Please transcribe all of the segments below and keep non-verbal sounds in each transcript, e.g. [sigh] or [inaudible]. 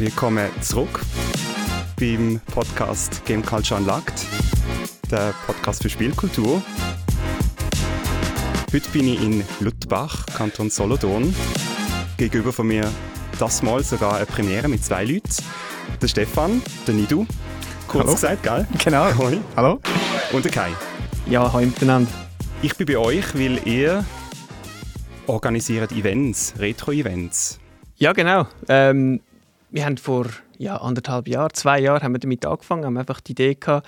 Willkommen zurück beim Podcast Game Culture Unlocked, der Podcast für Spielkultur. Heute bin ich in Luttbach, Kanton Solothurn. Gegenüber von mir das Mal sogar eine Premiere mit zwei Leuten. Der Stefan, der Nidu, kurz Hallo. gesagt, gell? Genau. Hoi. Hallo? Und der Kai. Ja, hallo miteinander. Ich bin bei euch, weil ihr organisiert Events, Retro-Events. Ja, genau. Ähm, wir haben vor ja, anderthalb Jahren, zwei Jahren haben wir damit angefangen, haben einfach die Idee gehabt,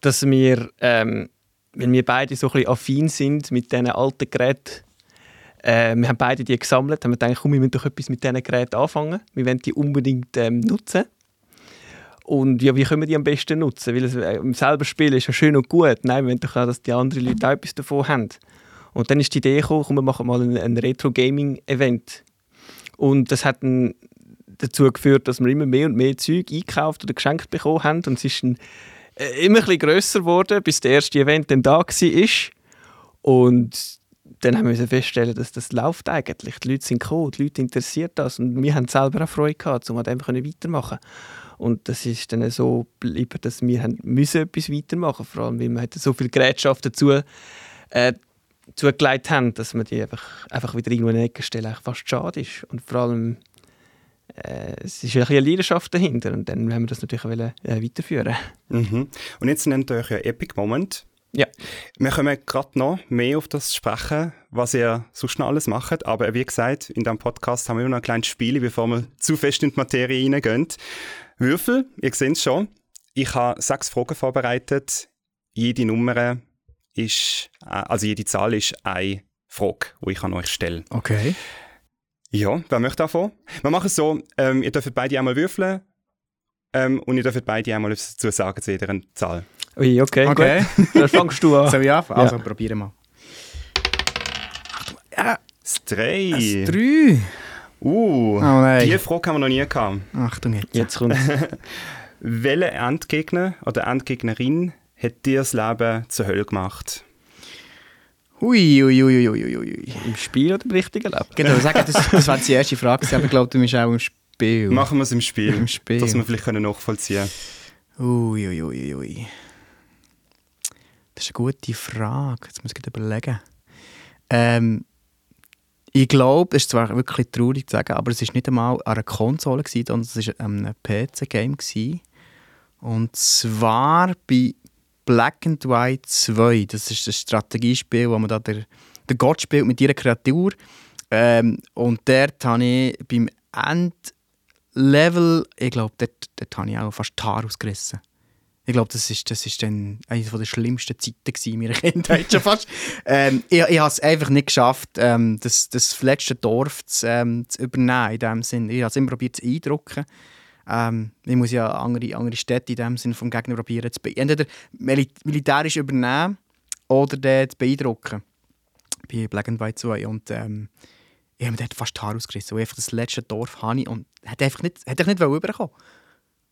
dass wir, ähm, wenn wir beide so ein affin sind mit diesen alten Geräten, äh, wir haben beide die gesammelt, haben wir gedacht, komm, wir müssen doch etwas mit diesen Geräten anfangen. Wir wollen die unbedingt ähm, nutzen. Und ja, wie können wir die am besten nutzen? Weil es, äh, selber Spielen ist ja schön und gut. Nein, wir wollen doch auch, dass die anderen Leute auch etwas davon haben. Und dann ist die Idee gekommen, komm, wir machen mal ein, ein Retro-Gaming-Event. Und das hat ein, dazu geführt, dass wir immer mehr und mehr Zeug eingekauft oder geschenkt bekommen haben. Und es ist ein, äh, immer ein bisschen grösser geworden, bis der erste Event dann da war. Und dann haben wir feststellen, dass das läuft eigentlich. Die Leute sind gekommen, die Leute interessiert das. Und wir haben selber auch Freude gehabt, um an dem weitermachen Und das ist dann so geblieben, dass wir haben müssen etwas weitermachen Vor allem, weil wir so viel Gerätschaft dazu äh, zugelegt haben, dass wir die einfach, einfach wieder irgendwo in eine Ecke stellen, fast schade ist. Und vor allem, es ist ein bisschen eine Leidenschaft dahinter und dann wollen wir das natürlich auch wollen, äh, weiterführen. Mhm. Und jetzt nennt ihr euch ja Epic Moment. Ja. Wir kommen gerade noch mehr auf das sprechen, was ihr sonst noch alles macht. Aber wie gesagt, in diesem Podcast haben wir immer noch ein kleines Spiel, bevor wir zu fest in die Materie reingehen. Würfel, ihr seht es schon. Ich habe sechs Fragen vorbereitet. Jede Nummer ist, äh, also jede Zahl ist eine Frage, die ich an euch stelle. Okay. Ja, wer möchte davon? Wir machen es so, ähm, ihr dürft beide einmal würfeln ähm, und ihr dürft beide einmal etwas dazu sagen zu jeder Zahl. Ui, okay, Okay. gut. [laughs] Dann fangst du an. Soll ich anfangen? Also, Ja. probieren wir. Das drei. Das drei. Uh, Oh nein. die Frage haben wir noch nie gehabt. Achtung jetzt. Jetzt kommt [laughs] Welcher Endgegner oder Endgegnerin hat dir das Leben zur Hölle gemacht? Hui, hui, hui, hui, hui, hui. im Spiel oder im richtigen Leben? Genau, sagen, das, das war die erste Frage, aber ich glaube, du bist auch im Spiel. Machen wir es im Spiel, Im Spiel. dass wir vielleicht können nachvollziehen Ui, ui, ui, ui. Das ist eine gute Frage. Jetzt muss ich überlegen. Ähm, ich glaube, es ist zwar wirklich traurig zu sagen, aber es war nicht einmal an einer Konsole, gewesen, sondern es war ein PC-Game. gewesen. Und zwar bei Black and White 2. Das ist ein Strategiespiel, wo man da der, der Gott spielt mit ihrer Kreatur. Ähm, und dort habe ich beim Endlevel, ich glaube, dort, dort habe ich auch fast die Haare ausgerissen. Ich glaube, das ist, das ist dann eine der schlimmsten Zeiten in meiner [laughs] Kindheit schon fast. ähm, ich ich habe es einfach nicht geschafft, ähm, das, das letzte Dorf zu, ähm, zu übernehmen. In dem Sinn. Ich habe es immer probiert zu eindrucken. Ähm, ich muss ja andere, andere Städte in dem Sinn vom Gegner probieren zu entweder mili militärisch übernehmen oder den zu beeindrucken. Bei Black and White 2. Und ähm, ich habe mir dort fast die Haare ausgerissen. weil einfach das letzte Dorf habe ich und hat einfach nicht, hat einfach nicht rüberkommen.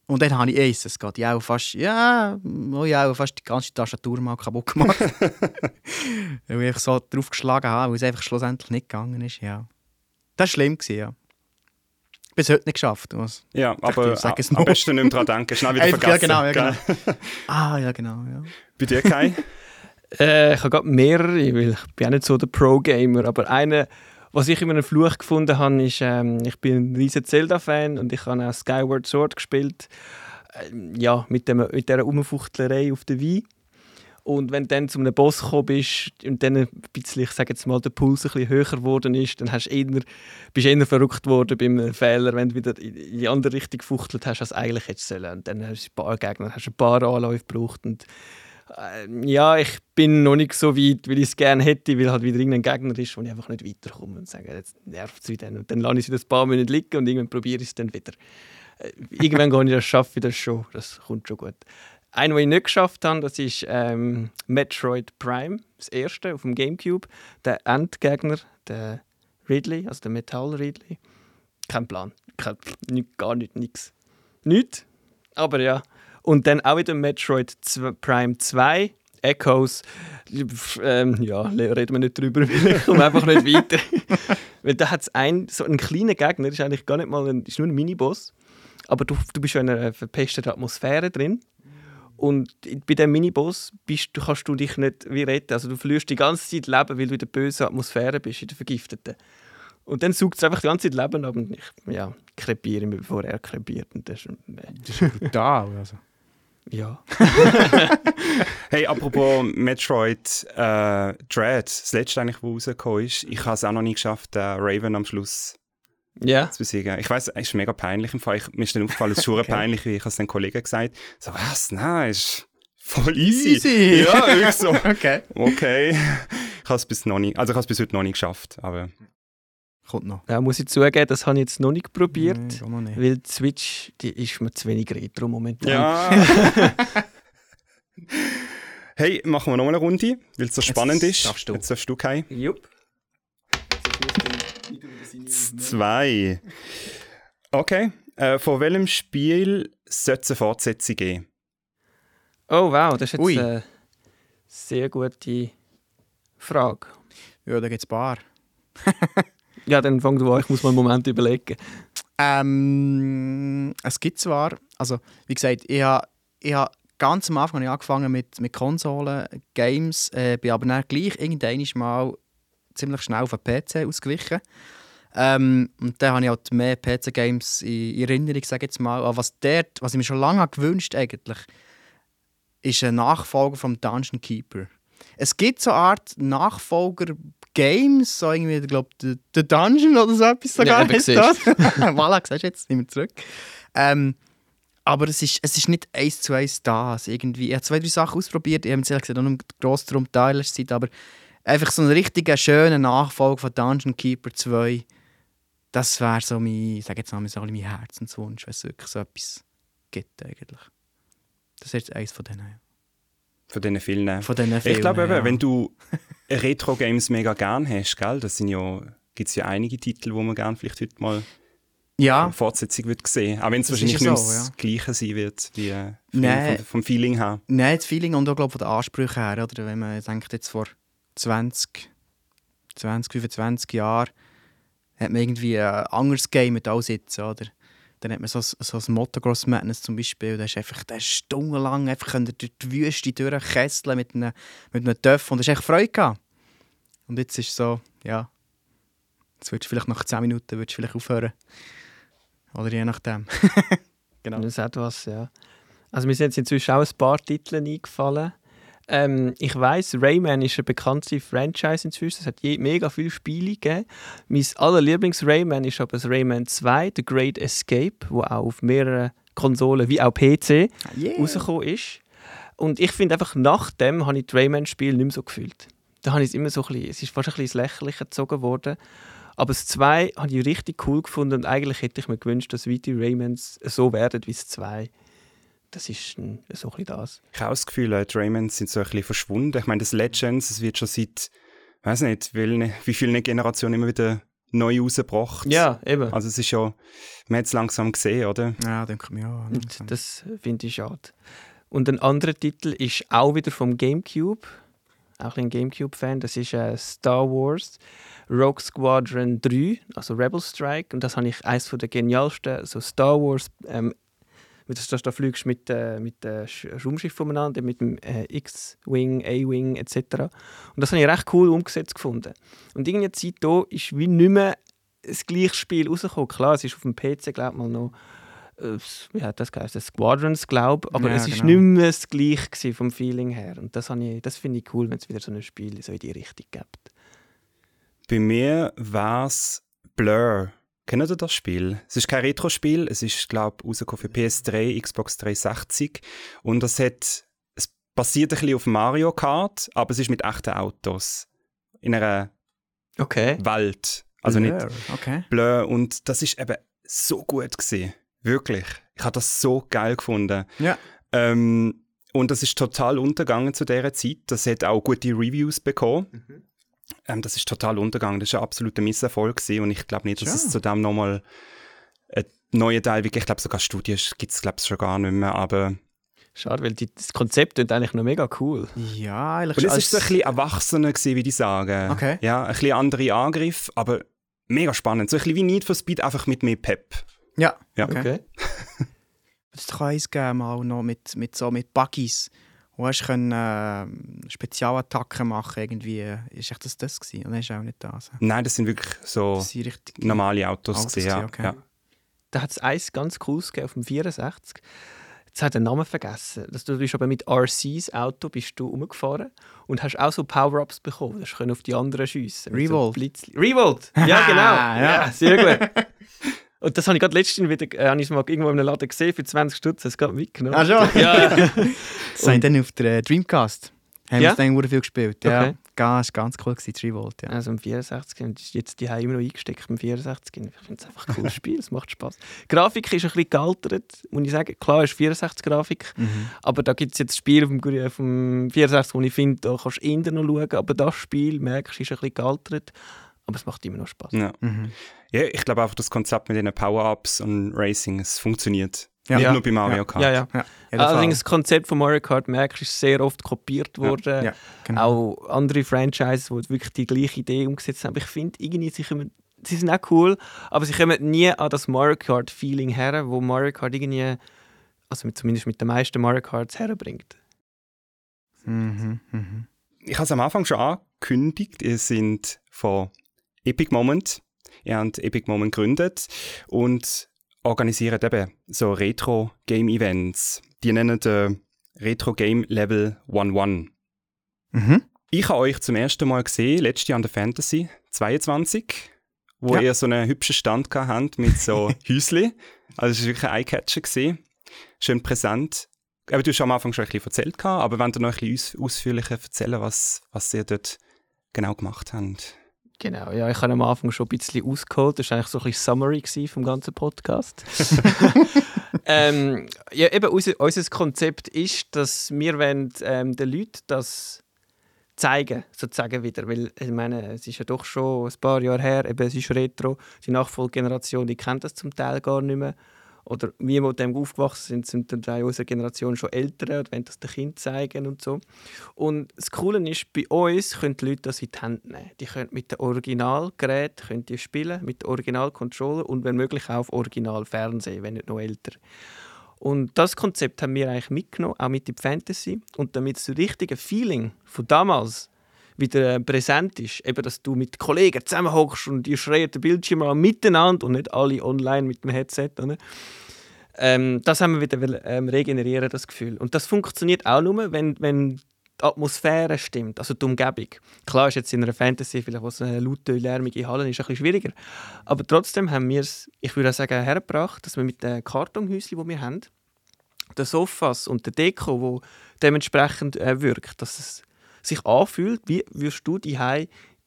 Und dann habe ich eins, es geht ja auch fast, ja, oh ja, fast die ganze Tastatur mal kaputt gemacht. [laughs] [laughs] weil ich so draufgeschlagen habe, weil es einfach schlussendlich nicht gegangen ist, ja. Das war schlimm, ja. Bis heute nicht geschafft. Was? Ja, aber ich, es am besten nicht mehr dran denken, schnell wieder vergessen. ja, genau, ja, genau. Ah, ja, genau, ja. Bei dir, Kai? [laughs] Äh, ich habe gerade mehrere, weil ich bin auch nicht so der Pro-Gamer, aber einer, was ich immer einen Fluch gefunden habe, ist, ähm, ich bin ein riesen Zelda-Fan und ich habe auch Skyward Sword gespielt. Ähm, ja, mit, dem, mit dieser Umfuchtlerei auf der Wii. Und wenn du dann zu einem Boss gekommen bist und dann ein bisschen, ich sage jetzt mal, der Puls ein bisschen höher geworden ist, dann hast eher, bist du eher verrückt worden beim Fehler, wenn du wieder in die andere Richtung gefuchtelt hast, als eigentlich hättest sollen. Und dann hast du ein paar Gegner, hast ein paar Anläufe gebraucht und ähm, ja, ich bin noch nicht so weit, weil ich es gerne hätte, weil halt wieder irgendein Gegner ist, wo ich einfach nicht weiterkomme und sage, jetzt nervt es wieder. Und dann lasse ich es wieder ein paar Minuten liegen und irgendwann probiere ich es dann wieder. Äh, irgendwann [laughs] gehe ich das schaffen, das schon, das kommt schon gut. Einen, den ich nicht geschafft habe, das ist ähm, Metroid Prime, das erste auf dem Gamecube. Der Endgegner, der Ridley, also der Metall Ridley. Kein Plan, kein, nicht, gar nicht, nichts. Nichts, aber ja. Und dann auch wieder Metroid Prime 2, Echoes. Ähm, ja, reden wir nicht drüber, [laughs] weil ich komme einfach nicht weiter. [laughs] weil da hat es einen, so einen kleinen Gegner, ist eigentlich gar nicht mal ein, ist nur ein Miniboss. aber du, du bist ja in einer verpesteten Atmosphäre drin. Und bei dem Miniboss bist, du, kannst du dich nicht wie retten. Also du verlierst die ganze Zeit Leben, weil du in der bösen Atmosphäre bist, in der vergifteten. Und dann saugt es einfach die ganze Zeit Leben ab und ich ja, krepiere mich, bevor er krepiert. Und das ist, äh, Das ist brutal. Also. ja. [laughs] Hey, apropos Metroid äh, Dread, das letzte eigentlich, wo rausgekommen ist, ich habe es auch noch nie geschafft, den Raven am Schluss Ja. zu besiegen. Ich weiß, es ist mega peinlich im Fall. Ich, mir ist dann aufgefallen, es ist [laughs] schon peinlich, wie ich es den Kollegen gesagt so was, nein, ist voll easy. Easy. Ja, wirklich so. [laughs] Okay. Okay. Ich habe es bis noch nie, also ich habe es bis heute noch nie geschafft, aber Kommt noch. ja. Muss ich zugeben, das habe ich jetzt noch nicht probiert. Nee, nicht. Weil die Switch, die ist mir zu wenig retro momentan. ja. [laughs] hey, machen wir noch mal eine Runde, weil es so spannend ist. darfst du. Jetzt darfst du Kai. Jupp. Zwei. Okay. Äh, von welchem Spiel sollte es eine Fortsetzung geben? Oh wow, das ist jetzt Ui. eine sehr gute Frage. Ja, da gibt es ein paar. [laughs] Ja, dann fang du an, ich muss mal einen Moment überlegen. Ähm, es gibt zwar, also wie gesagt, ich habe ich ha ganz am Anfang habe ich angefangen mit, mit Konsolen, Games, äh, bin aber dann gleich irgendwann mal ziemlich schnell auf den PC ausgewichen. Ähm, und dann habe ich halt mehr PC-Games in in Erinnerung, sage jetzt mal. Aber was, dort, was ich mir schon lange gewünscht eigentlich, ist ein Nachfolger vom Dungeon Keeper. Es gibt so eine Art Nachfolger-Games, so irgendwie, ich glaube, The, Dungeon oder so etwas sogar. Ja, siehst das. [laughs] voilà, siehst du jetzt, sind wir zurück. Ähm, aber es ist, es ist nicht eins zu eins das. Irgendwie. Ich habe zwei, drei Sachen ausprobiert, ich habe jetzt ehrlich gesagt auch noch gross darum Zeit, aber einfach so ein richtiger schöner Nachfolger von Dungeon Keeper 2, das wäre so mein, ich sage jetzt mal, so mein Herzenswunsch, wenn es wirklich so etwas gibt eigentlich. Das ist jetzt eins von denen. ja. Von diesen vielen. Von diesen ich Filmen, glaube, eben, ja. wenn du Retro-Games mega gern hast, gell? das sind ja, gibt es ja einige Titel, wo man gerne vielleicht heute mal Ja, eine Fortsetzung wird sehen. Auch wenn es wahrscheinlich nicht so, das ja. Gleiche sein wird, wie äh, Nein. vom, vom Feeling her. Nein, das Feeling und auch glaub, von den Ansprüchen her. Oder? Wenn man denkt, jetzt vor 20, 20 25 Jahren hat man irgendwie ein anderes Game mit alles jetzt, oder? Dann hat man so, so ein Motocross Madness zum Beispiel, da ist einfach der stundenlang einfach durch die Wüste durchkesseln mit einem, mit einem Töff und das ist echt Freude gehabt. Und jetzt ist so, ja, jetzt würdest du vielleicht nach 10 Minuten würdest vielleicht aufhören. Oder je nachdem. [laughs] genau. Das ist etwas, ja. Also mir sind jetzt inzwischen auch ein paar Titel eingefallen. Ähm, ich weiß, Rayman ist eine bekannte Franchise inzwischen. Es hat je, mega viele Spiele gegeben. Mein allerlieblings Rayman ist aber das Rayman 2, The Great Escape, wo auch auf mehreren Konsolen wie auch PC Yeah. rausgekommen ist. Und ich finde einfach, nach dem habe ich die Rayman-Spiele nicht mehr so gefühlt. Da habe ich es immer so ein bisschen, es ist fast ein bisschen ins Lächerliche gezogen worden. Aber das 2 habe ich richtig cool gefunden und eigentlich hätte ich mir gewünscht, dass weitere Raymans so werden wie das 2. Das ist ein, so ein bisschen das. Ich habe auch das Gefühl, äh, die Raymans sind so ein bisschen verschwunden. Ich meine, das Legends, es wird schon seit, weiß nicht, wie, wie viele Generationen immer wieder neu rausgebracht. Ja, eben. Also es ist ja, man hat es langsam gesehen, oder? Ja, denke ich mir auch. Und das finde ich schade. Und ein anderer Titel ist auch wieder vom GameCube. Auch ein Gamecube-Fan. Das ist äh, Star Wars Rogue Squadron 3, also Rebel Strike. Und das habe ich eines der genialsten so Star Wars. Ähm, mit das, das, da fliegst du mit, äh, mit dem Raumschiff umeinander, mit dem äh, X-Wing, A-Wing etc. Und das habe ich recht cool umgesetzt gefunden. Und irgendeine Zeit hier ist wie nicht mehr das gleiche Spiel rausgekommen. Klar, es ist auf dem PC, glaube ich, mal noch äh, wie hat das geheißen? Squadrons, glaube aber Ja, es ist genau. nicht mehr das gleiche vom Feeling her. Und das, ich- das finde ich cool, wenn es wieder so ein Spiel so in die Richtung gibt. Bei mir war es Blur. Kennt ihr das Spiel? Es ist kein Retro-Spiel, es ist, glaube ich, rausgekommen für PS3, Xbox 360. Und es hat, es basiert ein bisschen auf Mario Kart, aber es ist mit echten Autos. In einer Okay. Welt. Also nicht Blur, Okay. Blur. Und das ist eben so gut gewesen. Wirklich. Ich habe das so geil gefunden. Ja. Ähm, und das ist total untergegangen zu dieser Zeit. Das hat auch gute Reviews bekommen. Ähm, das ist total untergegangen. Das war ein absoluter Misserfolg. Gewesen. Und ich glaube nicht, dass Ja. es zu dem nochmal einen neuen Teil, wirklich, ich glaube sogar Studien gibt es glaube ich schon gar nicht mehr. Aber Schade, weil die, das Konzept ist eigentlich noch mega cool. Ja, eigentlich und es ist so ein bisschen erwachsener gewesen, würde ich sagen. Okay. Ja, ein bisschen andere Angriff, aber mega spannend. So ein bisschen wie Need for Speed, einfach mit mehr Pep. Ja, Ja. okay. Okay. [laughs] Es kann eins geben, mal noch mit, mit, so, mit Buggies. Wo hast du können, äh, Spezialattacken machen irgendwie. Ist echt das das gewesen? Oder ist auch nicht das? Nein, das sind wirklich so normale Autos. Autos gewesen, ja. okay. ja. Da hat es eins ganz cooles gegeben auf dem 64. Jetzt hat er den Namen vergessen. Das, du bist aber mit RCs Auto bist du umgefahren und hast auch so Power-Ups bekommen. Du können auf die anderen schiessen. Revolt. So Revolt! Ja, [laughs] genau. Ja. ja. sehr gut. [laughs] Und das habe ich gerade letztens wieder äh, habe ich mal irgendwo in einem Laden gesehen für 20 Stutz. [laughs] Das gerade mitgenommen. Ah, schon? Ja, Das haben dann auf der äh, Dreamcast. Haben Ja? wir dann viel gespielt. Ja, Okay. ganz, ganz cool gewesen, Revolt. Ja. Also im 64 und jetzt die immer noch eingesteckt im 64. Ich finde es einfach ein cooles [laughs] Spiel, es macht Spaß. Grafik ist ein bisschen gealtert, muss ich sagen. Klar ist 64 Grafik, Mhm. aber da gibt es jetzt Spiele vom, Gru- vom 64, wo ich finde, da kannst du eher noch schauen, aber das Spiel, merkst du, ist ein bisschen gealtert, aber es macht immer noch Spaß. Ja. Mhm. ja, ich glaube einfach, das Konzept mit den Power-Ups und Racing, es funktioniert. Ja. Nicht Ja. nur bei Mario. Kart. Ja, ja. Ja, Allerdings das Konzept von Mario Kart, merkst ist sehr oft kopiert worden. Ja, genau. Auch andere Franchises, die wirklich die gleiche Idee umgesetzt haben. Aber ich finde, irgendwie, sie, kommen, sie sind auch cool, aber sie kommen nie an das Mario Kart-Feeling her, wo Mario Kart irgendwie, also mit, zumindest mit den meisten Mario Karts herbringt. Mhm. Mhm. Ich habe es am Anfang schon angekündigt, ihr sind von Epic Moment. Ihr habt Epic Moment gegründet und organisiert eben so Retro-Game-Events. Die nennen äh, Retro Game Level 1-1. Mhm. Ich habe euch zum ersten Mal gesehen, letztes Jahr an der Fantasy 22, wo Ja. ihr so einen hübschen Stand habt mit so [laughs] Häusli. Also es war wirklich ein Eyecatcher. Schön präsent. Aber du hast am Anfang schon ein bisschen erzählt, aber wenn du noch ein bisschen aus ausführlicher erzählen, was, was ihr dort genau gemacht habt. Genau, ja, ich habe am Anfang schon ein bisschen ausgeholt. Das war eigentlich so ein bisschen Summary vom ganzen Podcast. [laughs] ähm, ja, eben unser, unser Konzept ist, dass wir wollen, ähm, den Leuten das zeigen, sozusagen wieder. Weil, ich meine, es ist ja doch schon ein paar Jahre her, eben, es ist Retro. Die Nachfolgegeneration, die kennt das zum Teil gar nicht mehr. Oder wir, die mit dem aufgewachsen sind, sind dann in unserer Generation schon älter und wollen das den Kindern zeigen und so. Und das Coole ist, bei uns können die Leute das in die Hand nehmen. Die können mit dem Originalgerät können die spielen, mit dem Originalcontroller und wenn möglich auch auf Originalfernsehen, wenn nicht noch älter. Und das Konzept haben wir eigentlich mitgenommen, auch mit der Fantasy. Und damit das richtige Feeling von damals wieder äh, präsent ist, eben, dass du mit Kollegen zusammenhockst und die schreien den Bildschirm an miteinander und nicht alle online mit dem Headset. Oder? Ähm, das haben wir wieder ähm, regenerieren, das Gefühl. Und das funktioniert auch nur, wenn, wenn die Atmosphäre stimmt, also die Umgebung. Klar ist jetzt in einer Fantasy, vielleicht was eine laute, lärmige Halle ist, ein bisschen schwieriger. Aber trotzdem haben wir es, ich würde auch sagen, hergebracht, dass wir mit den Kartonhäuschen, die wir haben, den Sofas und der Deko, wo dementsprechend äh, wirkt, dass es sich anfühlt, wie würdest du die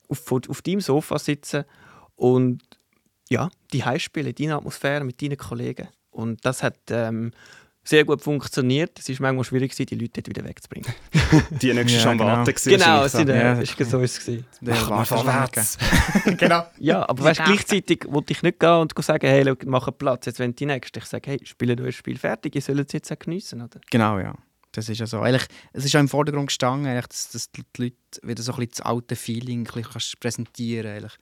auf, auf deinem Sofa sitzen und ja, die spielen, deine Atmosphäre mit deinen Kollegen. Und das hat ähm, sehr gut funktioniert. Es ist manchmal schwierig, gewesen, die Leute dort wieder wegzubringen. [laughs] Die nächste Ja, schon am genau. Warten gewesen, genau, es sind, äh, Ja, ist so ist es Mach mal vorwärts. [laughs] genau. Ja, aber weißt, gleichzeitig wollte ich nicht gehen und sagen, hey, schau, mach Platz, jetzt wenn die Nächste. Ich sage, hey, spielt euer Spiel fertig, ihr sollt es jetzt auch geniessen, oder? Genau, ja. Das ist ja so. Eigentlich, es ist auch im Vordergrund gestanden, eigentlich, dass, dass die Leute wieder so ein bisschen das alte Feeling ein bisschen kannst präsentieren eigentlich.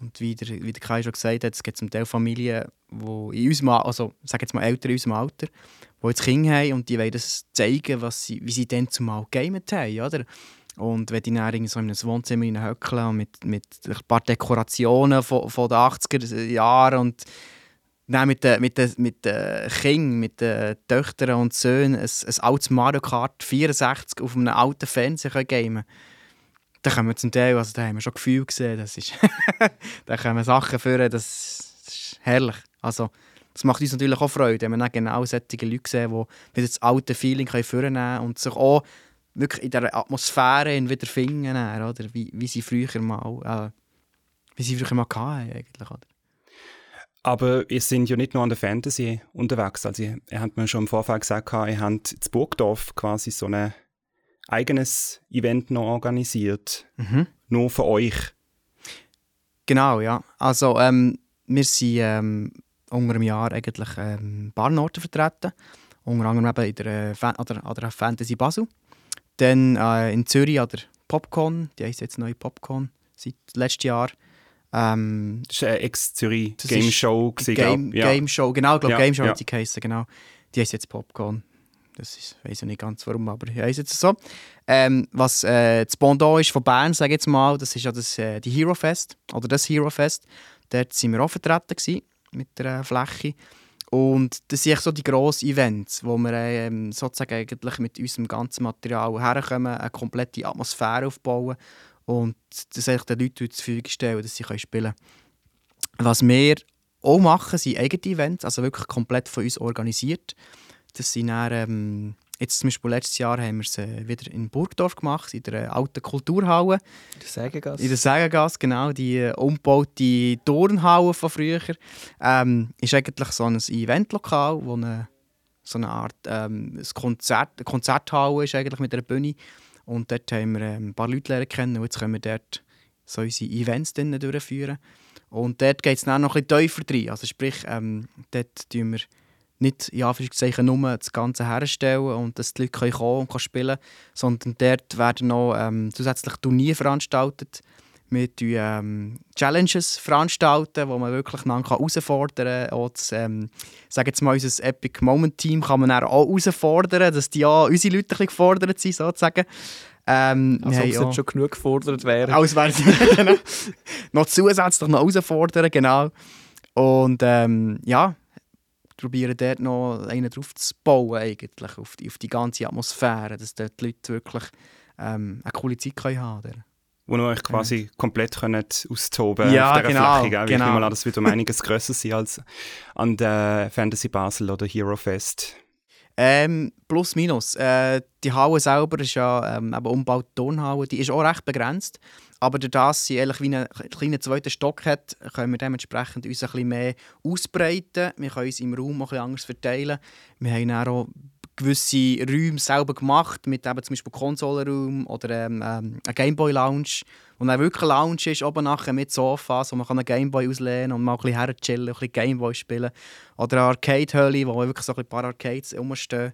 Und wie der, wie der Kai schon gesagt hat, es gibt zum Teil Familien, die in unserem, Al- also sage jetzt mal Eltern in unserem Alter, die jetzt Kinder haben und die wollen das zeigen, was sie, wie sie dann zumal gegamet haben, oder? Und wenn die dann so in einem Wohnzimmer höckeln mit, mit ein paar Dekorationen von, von den 80er Jahren und dann mit den, mit den, mit den Kindern, mit den Töchtern und Söhnen ein, ein altes Mario Kart 64 auf einem alten Fernseher gamen Da können wir zum Teil, also da haben wir schon Gefühl gesehen, das ist, [laughs] da können wir Sachen führen, das, ist herrlich. Also, das macht uns natürlich auch Freude, wenn wir dann genau solche Leute sehen, die wieder das alte Feeling führen können und sich auch wirklich in dieser Atmosphäre wieder finden, dann, oder? Wie, wie sie früher mal, äh, wie sie früher mal hatten, eigentlich, oder? Aber ihr seid ja nicht nur an der Fantasy unterwegs. Also ihr, ihr habt mir schon im Vorfeld gesagt, ihr habt in Burgdorf quasi so ein eigenes Event noch organisiert. Mhm. Nur für euch. Genau, ja. Also ähm, wir sind ähm, unter einem Jahr eigentlich ähm, Barnorte vertreten. Unter anderem eben in der, äh, Fan an der, an der Fantasy Basel. Dann äh, in Zürich an der Popcorn, die heisst jetzt neue Popcorn seit letztem Jahr. Ähm, Das war eine Ex-Zürich Game Show. gewesen, Game, glaub. ja. Game Show, genau, ich glaube Ja, Game Show ja. hat die geheissen, genau. Die heisst jetzt Popcorn. Das ist, weiß ich nicht ganz warum, aber die heisst jetzt so. Ähm, was äh, das Pendant ist von Bern, sage ich jetzt mal, das ist ja das, äh, die Hero Fest, oder das Hero Fest. Dort sind wir auch vertreten gewesen, mit der äh, Fläche. Und das sind so die grossen Events, wo wir ähm, sozusagen eigentlich mit unserem ganzen Material herkommen, eine komplette Atmosphäre aufbauen und das eigentlich den Leuten zur Verfügung stellen, dass sie spielen können. Was wir auch machen, sind eigene Events, also wirklich komplett von uns organisiert. Das sind dann, ähm, jetzt zum Beispiel letztes Jahr haben wir es äh, wieder in Burgdorf gemacht, in der alten Kulturhalle. Der Sägegasse. In der Sägengasse, genau, die äh, umgebaute Turnhalle von früher. Ähm, ist eigentlich so ein Eventlokal, wo eine, so eine Art ähm, ein Konzert, eine Konzerthalle ist eigentlich mit einer Bühne. Und dort haben wir ähm, ein paar Leute lernen kennen und jetzt können wir dort so unsere Events durchführen. Und dort geht es dann noch ein bisschen tiefer rein. Also sprich, ähm, dort tun wir nicht in Anführungszeichen nur das Ganze herstellen und dass die Leute können kommen und können spielen sondern dort werden noch ähm, zusätzlich Turniere veranstaltet. Wir tun ähm, Challenges veranstalten, wo man wirklich einander herausfordern kann. Auch das, ähm, sage jetzt mal, unser Epic Moment Team kann man dann auch herausfordern, dass die auch unsere Leute ein gefordert sind, sozusagen. Ähm, also, ob es schon genug gefordert wäre. alles werden [laughs] genau. noch zusätzlich noch herausfordern, genau. Und ähm, ja, probieren dort noch einen drauf zu bauen, eigentlich, auf die, auf die ganze Atmosphäre, dass dort die Leute wirklich ähm, eine coole Zeit können haben können. Wo ihr euch quasi komplett könnt austoben Ja, auf dieser genau, Fläche. Gell? Weil Ich genau. nehme mal an, das wird um [laughs] einiges grösser sein als an der Fantasy Basel oder Hero Fest. Ähm, plus minus. Äh, die Halle selber ist ja ähm, eben umgebaute Turnhalle, die ist auch recht begrenzt. Aber dadurch, dass sie eigentlich wie einen kleinen zweiten Stock hat, können wir dementsprechend uns ein bisschen mehr ausbreiten. Wir können uns im Raum auch ein bisschen anders verteilen. Wir haben auch gewisse Räume selber gemacht, mit eben zum Beispiel Konsolenraum oder ähm, ähm, eine Gameboy-Lounge. Und dann wirklich eine Lounge ist, oben nachher mit Sofas, wo man kann einen Gameboy auslehnen und mal ein bisschen herchillen, ein bisschen Gameboy spielen. Oder eine Arcade-Höhle, wo wirklich so ein paar Arcades rumstehen.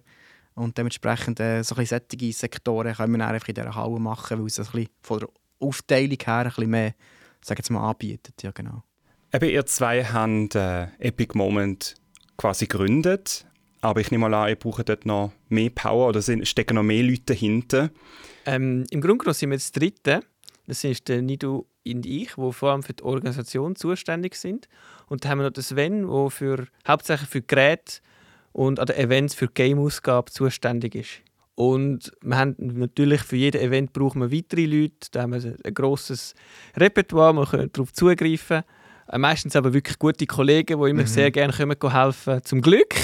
Und dementsprechend äh, so ein bisschen solche Sektoren können wir dann einfach in dieser Halle machen, weil es ein bisschen von der Aufteilung her ein bisschen mehr, sag jetzt mal, anbietet. Ja, genau. Eben, ihr zwei habt äh, Epic Moment quasi gegründet. Aber ich nehme mal an, ihr braucht dort noch mehr Power oder stecken noch mehr Leute dahinter. Ähm, Im Grunde genommen sind wir das Dritte. Das ist der Nido und ich, die vor allem für die Organisation zuständig sind. Und dann haben wir noch den Sven, der für, hauptsächlich für Geräte und an den Events für Game-Ausgabe zuständig ist. Und wir haben natürlich für jedes Event brauchen wir weitere Leute. Da haben wir ein grosses Repertoire, wir können darauf zugreifen. Meistens aber wirklich gute Kollegen, die immer sehr gerne kommen, helfen. [laughs] Zum Glück.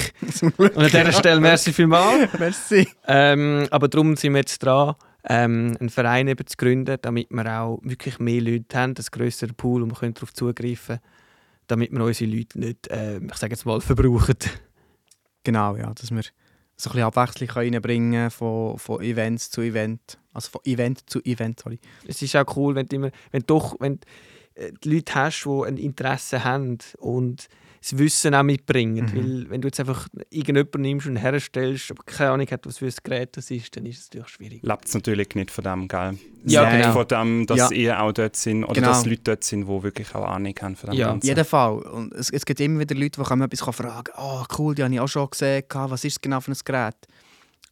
Und an dieser Stelle merci vielmals. [laughs] Merci. Ähm, aber darum sind wir jetzt dran, ähm, einen Verein eben zu gründen, damit wir auch wirklich mehr Leute haben, ein grösserer Pool, und wir können darauf zugreifen damit wir unsere Leute nicht, äh, ich sage jetzt mal, verbrauchen. Genau, ja, dass wir so ein bisschen Abwechslung können reinbringen von, von Events zu Event. Also von Event zu Event, sorry. Es ist auch cool, wenn du, immer, wenn doch wenn, äh, die Leute hast, die ein Interesse haben und das Wissen auch mitbringen. Mhm. Weil wenn du jetzt einfach irgendjemanden nimmst und herstellst, aber keine Ahnung hat, was für ein Gerät das ist, dann ist es natürlich schwierig. Lebt es natürlich nicht von dem, gell? Ja, Es lebt genau. Von dem, dass Ja. ihr auch dort sind oder Genau. dass Leute dort sind, die wirklich auch Ahnung haben von dem Ja. Ganzen. jeden Fall. Und es, es gibt immer wieder Leute, die kommen etwas fragen «Ah, cool, die habe ich auch schon gesehen. Was ist es genau für ein Gerät?»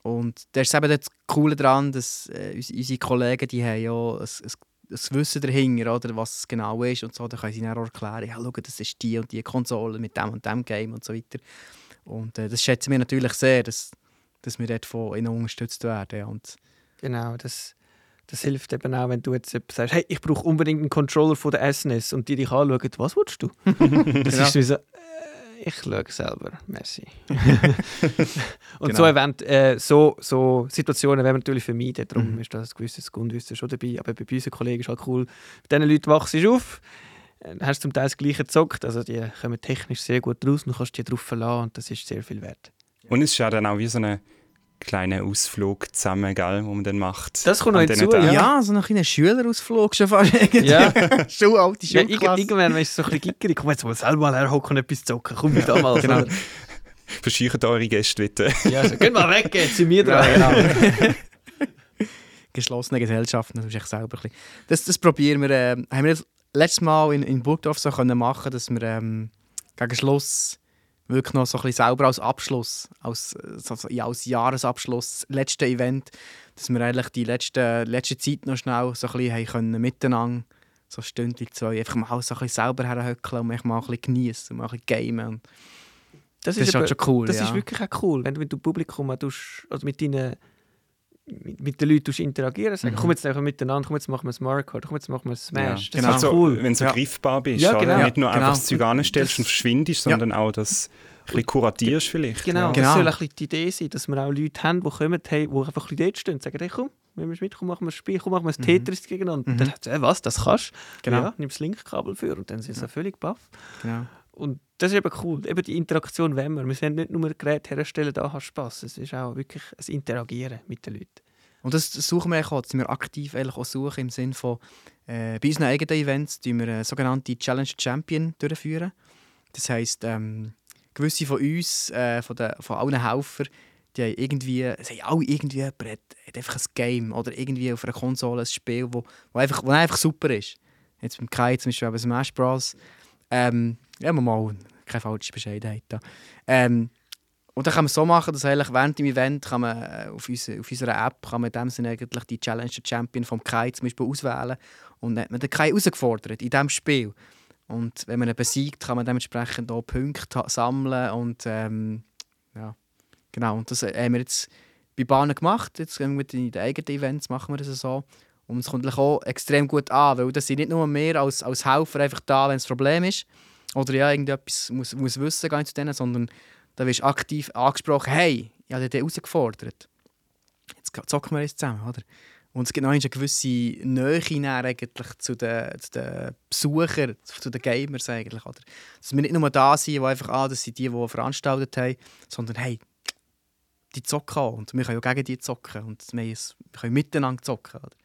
Und da ist eben das Coole daran, dass äh, unsere, unsere Kollegen die haben ja ein, ein, ein Wissen dahinter, oder, was es genau ist und so. Da können sie dann auch erklären, ja, schau, das ist die und die Konsole mit dem und dem Game und so weiter. Und äh, das schätzen wir natürlich sehr, dass, dass wir dort von ihnen unterstützt werden. Und Genau, das, das hilft eben auch, wenn du jetzt sagst, hey, ich brauche unbedingt einen Controller von der SNES und die dich anschauen, was willst du? [laughs] Das Ja. ist so, ich schaue selber, merci. [laughs] und Genau. so, Event, äh, so, so Situationen werden wir natürlich vermeiden, darum Mhm. ist das ein gewisses Grundwissen schon dabei, aber bei unseren Kollegen ist halt cool, mit diesen Leuten wachst du auf, äh, hast zum Teil das Gleiche gezockt, also die kommen technisch sehr gut raus und du kannst dich darauf verlassen und das ist sehr viel wert. Und es ist ja dann auch wie so ein kleiner Ausflug zusammen, gell, wo man dann macht. Das kommt noch hinzu, ja. So ein kleiner Schülerausflug schon fast. [laughs] Ja. [laughs] Schulalte Ja, irg- Schulklasse. irgendwann ist es so ein bisschen gickerig. Komm jetzt mal selber mal herhocken und etwas zocken. Komm mit damals. [laughs] Genau. Verscheuchen eure Gäste bitte. Ja, also, geht mal weg, jetzt sind wir dran. Ja, genau. geschlossene Gesellschaften, das ist echt selber ein bisschen. Das, das probieren wir, äh, haben wir letztes Mal in, in Burgdorf so können machen dass wir ähm, gegen Schluss wirklich noch so ein bisschen selber als Abschluss, als, so, ja, als Jahresabschluss, letzte Event, dass wir eigentlich die letzte, letzte Zeit noch schnell so ein bisschen können, miteinander so ein Stündchen, zwei, einfach mal so ein bisschen selber herhöckeln und mal ein bisschen genießen und mal ein bisschen gamen. Das, das ist halt eben- schon cool, Das ja. ist wirklich auch cool, wenn du mit dem Publikum also mit deinen mit, mit den Leuten interagieren, sagen, Mhm. komm jetzt einfach miteinander, komm jetzt machen wir ein Mario Kart, komm jetzt machen wir ein Smash. Ja, das genau. ist Also, cool. wenn du so Ja. greifbar bist, Ja, genau. nicht nur Genau. einfach das Zeug anstellst Das- und verschwindest, Ja. sondern auch das ein bisschen kuratierst vielleicht. Genau, Ja. Genau. das soll ein bisschen die Idee sein, dass wir auch Leute haben, die kommen, hey, die einfach ein bisschen dort stehen und sagen, hey, komm, wenn wir mit, komm, machen wir ein Spiel, komm, machen wir ein Tetris gegeneinander. Mhm. Und dann hat äh, was, das kannst du? Genau. Ja, nimm das Linkkabel für und dann sind sie völlig baff. Genau. Und das ist eben cool, eben die Interaktion wollen wir. Wir wollen nicht nur ein Gerät herstellen, da hast Spass. Es ist auch wirklich ein Interagieren mit den Leuten. Und das suchen wir auch, dass wir aktiv auch suchen im Sinne von, äh, bei unseren eigenen Events tun wir eine sogenannte Challenge Champion durchführen. Das heisst, ähm, gewisse von uns, äh, von, den, von allen Helfern, die haben irgendwie, es haben alle irgendwie jemand hat, hat einfach ein Game oder irgendwie auf einer Konsole ein Spiel, wo, wo, einfach, wo einfach super ist. Jetzt beim Kai zum Beispiel bei Smash Bros. Ähm, ja, mal, keine falsche Bescheidenheit da. Ähm, und dann kann man es so machen, dass eigentlich während dem Event kann man äh, auf, unser, auf unserer App kann man in dem Sinne eigentlich die Challenge Champion vom Kai zum Beispiel auswählen und dann hat man den Kai herausgefordert in diesem Spiel. Und wenn man ihn besiegt, kann man dementsprechend auch Punkte sammeln und ähm, ja, genau. Und das haben wir jetzt bei Bahnen gemacht. Jetzt gehen wir mit den eigenen Events machen wir das so. Und es kommt auch extrem gut an, weil das sind nicht nur mehr als, als Helfer einfach da, wenn es ein Problem ist oder ja, irgendetwas muss, muss wissen gehen zu denen, sondern da wirst du aktiv angesprochen, hey, ich habe dich herausgefordert. Jetzt zocken wir jetzt zusammen, oder? Und es gibt noch eine gewisse Nähe eigentlich zu den, zu den Besuchern, zu den Gamers eigentlich, oder? Dass wir nicht nur da sind, wo einfach, ah, das sind die, die veranstaltet haben, sondern hey, die zocken auch und wir können ja gegen die zocken und wir können miteinander zocken, oder?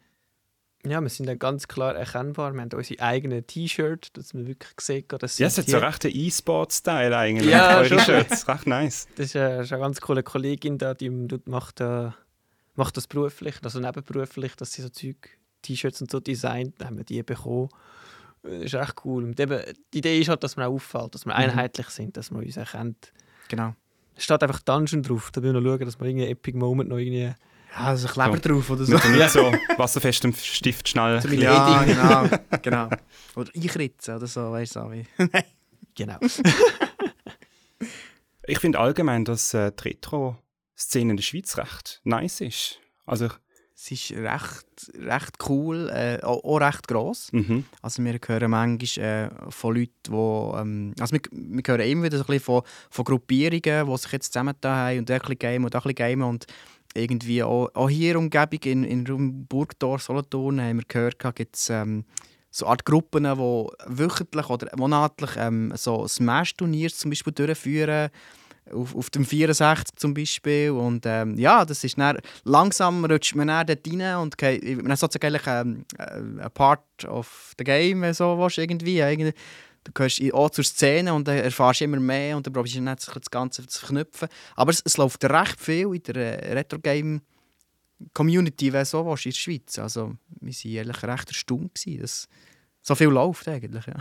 Ja, wir sind dann ganz klar erkennbar. Wir haben unsere eigenen T-Shirts, dass man wirklich sieht, dass Ja, es hat so recht einen E-Sport-Style eigentlich. Ja, [laughs] eure. Shirts. Recht nice. Das ist, äh, ist eine ganz coole Kollegin da, die macht, äh, macht das beruflich, also nebenberuflich, dass sie so Zeug, T-Shirts und so designt, dann haben wir die bekommen. Äh, Das ist echt cool. Und eben, die Idee ist halt, dass man auch auffällt, dass wir Mhm. einheitlich sind, dass man uns erkennt. Genau. Es steht einfach Dungeon drauf, da will ich noch schauen, dass wir irgendwie Epic Moment noch irgendwie... Ja, also ein Kleber So. drauf oder so. Mit nicht so wasserfestem Stift schnell. So ein mit ja, genau, [laughs] genau. Oder einritzen oder so, weißt du, wie. Genau. Ich finde allgemein, dass äh, die Retro-Szene in der Schweiz recht nice ist. Also, Es ist recht, recht cool, äh, auch, auch recht gross. mhm. Also wir hören manchmal äh, von Leuten, die... Ähm, also wir, wir hören immer wieder so ein bisschen von, von Gruppierungen, die sich jetzt zusammen da haben und da ein bisschen gamen und da ein bisschen gamen und irgendwie auch, auch hier Umgebung, in, in Raum Burgdorf, Solothurn, haben wir gehört, gibt es ähm, so Art Gruppen, die wöchentlich oder monatlich ähm, so Smash-Turniers zum Beispiel durchführen, auf, auf dem 64 zum Beispiel. Und ähm, ja, das ist dann, langsam rutscht man dann dort rein und man hat sozusagen eigentlich, ähm, äh, ein Part of the game, so willst, irgendwie. irgendwie. Du gehörst auch zur Szene und dann erfährst immer mehr und dann probierst du dann das Ganze zu verknüpfen. Aber es, es läuft recht viel in der äh, Retro-Game-Community, wenn so willst, in der Schweiz. Also wir waren eigentlich recht erstaunt, dass so viel läuft eigentlich. Ja. [laughs]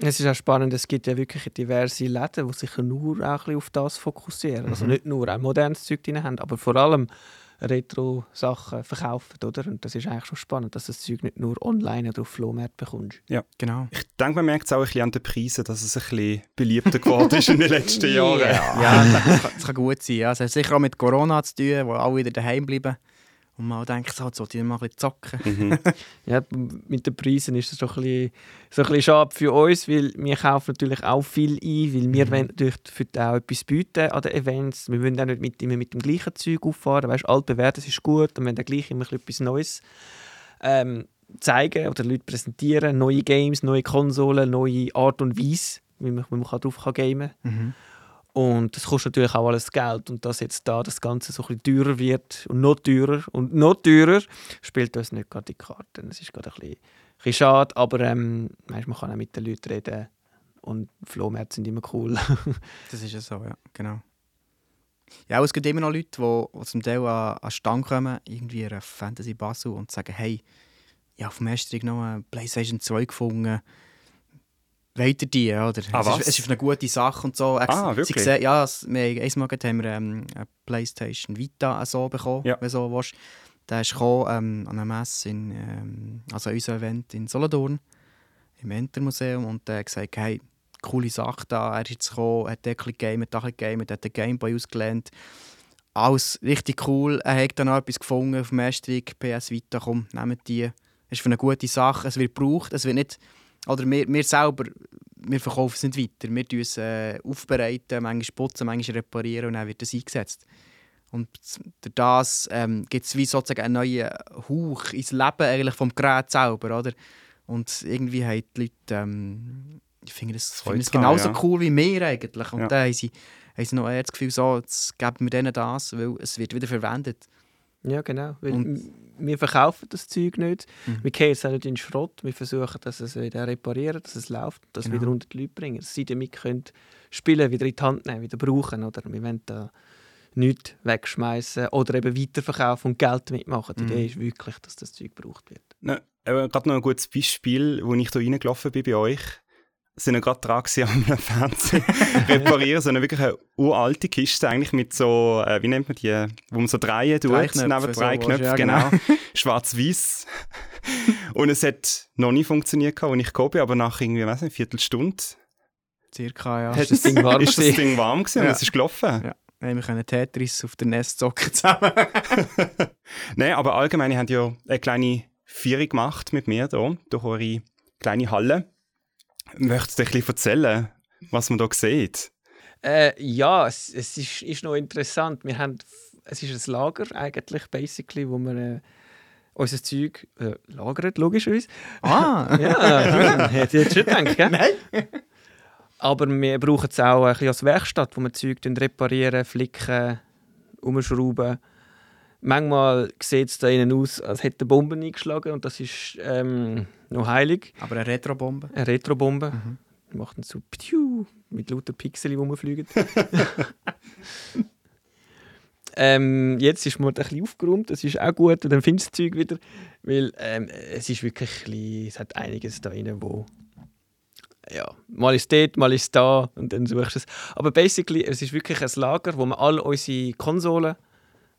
Es ist auch spannend, es gibt ja wirklich diverse Läden, die sich nur auch ein bisschen auf das fokussieren. Also Mhm. nicht nur auch modernes Zeug drin haben, aber vor allem Retro-Sachen verkaufen. Oder? Und das ist eigentlich schon spannend, dass du das Zeug nicht nur online oder auf Flohmärkten bekommst. Genau. Ich denke, man merkt es auch ein bisschen an den Preisen, dass es ein bisschen beliebter geworden ist in den letzten [laughs] Jahren. Ja, das kann, das kann gut sein. Ja. Es hat sicher auch mit Corona zu tun, wo alle wieder daheim bleiben. Und man denkt, so, sollte ich mal ein zocken. Mhm. [laughs] Ja, mit den Preisen ist das doch ein bisschen, so ein bisschen schade für uns, weil wir kaufen natürlich auch viel ein, weil wir Mhm. wollen natürlich für die auch etwas bieten an den Events. Wir wollen auch nicht mit, immer mit dem gleichen Zeug auffahren. Weißt, altbewährt, das ist gut und wir wollen dann gleich immer etwas Neues ähm, zeigen oder Leute präsentieren. Neue Games, neue Konsolen, neue Art und Weise, wie man, wie man kann drauf kann gamen Mhm. Und das kostet natürlich auch alles Geld. Und dass jetzt da das Ganze so ein bisschen teurer wird und noch teurer und noch teurer, spielt uns nicht gerade die Karten. Das ist gerade ein bisschen, ein bisschen schade, aber ähm, weisst, man kann auch mit den Leuten reden. Und Flohmärkte sind immer cool. [laughs] Das ist ja so, ja, genau. Ja, es gibt immer noch Leute, die, die zum Teil an, den Stand kommen, irgendwie einer Fantasy Basel und sagen, hey, ich habe auf dem Estrich noch eine Playstation 2 gefunden, weiter die, oder? Ah, es, was? Ist, es ist eine gute Sache und so. Ah, wirklich? Sie sehen, ja, wir, haben- einmal haben wir ähm, eine Playstation Vita so bekommen, Ja. wenn du so willst. Der ist gekommen, ähm, an einer Messe, in, ähm, also unser Event in Solothurn, im Entermuseum, und der hat gesagt, hey, coole Sache da, er ist jetzt gekommen, hat ein bisschen gegamet, ein bisschen gegamet, hat den Gameboy ausgelernt. Alles richtig cool. Er hat dann noch etwas gefunden auf dem Weg, PS Vita, komm, nehmt die. Es ist für eine gute Sache, es wird gebraucht, es wird nicht... Oder wir, wir selber, wir verkaufen es nicht weiter. Wir tun es äh, aufbereiten, manchmal putzen, manchmal reparieren und dann wird es eingesetzt. Und durch das ähm, gibt es wie sozusagen einen neuen Hauch ins Leben eigentlich vom Gerät selber, oder? Und irgendwie haben die Leute, ähm, ich finde das, dran, genauso ja. cool wie wir eigentlich. Und Ja. dann haben sie, haben sie noch eher das Gefühl, so, jetzt geben wir denen das, weil es wird wieder verwendet. Ja, genau. Und- wir verkaufen das Zeug nicht. Mhm. Wir kehren es auch nicht in den Schrott. Wir versuchen, dass es wieder reparieren, dass es läuft, dass es Genau. wieder unter die Leute bringen. Dass sie damit können spielen, wieder in die Hand nehmen, wieder brauchen. Oder? Wir wollen da nichts wegschmeißen oder eben weiterverkaufen und Geld damit machen. Die Mhm. Idee ist wirklich, dass das Zeug gebraucht wird. Ne, äh, gerade noch ein gutes Beispiel, wo ich da reingelaufen bin bei euch. Sind wir gerade dran gewesen, am Fernsehen [laughs] reparieren, so eine wirklich eine uralte Kiste eigentlich mit so, äh, wie nennt man die, wo man so drehen tut, Drei Knöpfe, neben so drei was, Knöpfe, ja, genau, genau. [laughs] schwarz-weiß. Und es hat noch nie funktioniert, als ich gekommen bin, aber nach irgendwie, weiß nicht, Viertelstunde Circa, ja. Hat das Ding warm ist das gewesen? Ding warm gewesen und Ja. es ist gelaufen. Ja. Haben wir können Tetris auf der Nest zocken zusammen. [laughs] Nein, aber allgemein, ihr habt ja eine kleine Feierung gemacht mit mir hier, durch eure kleine Halle. Möchtest du ein bisschen erzählen, was man da sieht? Äh, ja, es, es ist, ist noch interessant. Wir haben, es ist ein Lager eigentlich, basically, wo wir äh, unser Zeug äh, lagern, logischerweise. Ah! [laughs] Ja, hm, hätte ich jetzt schon gedacht, gell? Nein! Aber wir brauchen es auch ein bisschen als Werkstatt, wo wir Zeug reparieren, flicken, umschrauben. Manchmal sieht es da innen aus, als hätte eine Bombe eingeschlagen und das ist ähm, noch heilig. Aber eine Retrobombe. Eine Retrobombe. Mhm. Die macht dann so Ptiu, mit lauter Pixel, die rumfliegen. [laughs] ähm, jetzt ist man ein bisschen aufgeräumt, das ist auch gut und dann findest du das Zeug wieder, weil ähm, es ist wirklich ein bisschen, es hat einiges da drin, wo ja, mal ist dort, mal ist da und dann suchst du es. Aber basically, es ist wirklich ein Lager, wo wir all unsere Konsolen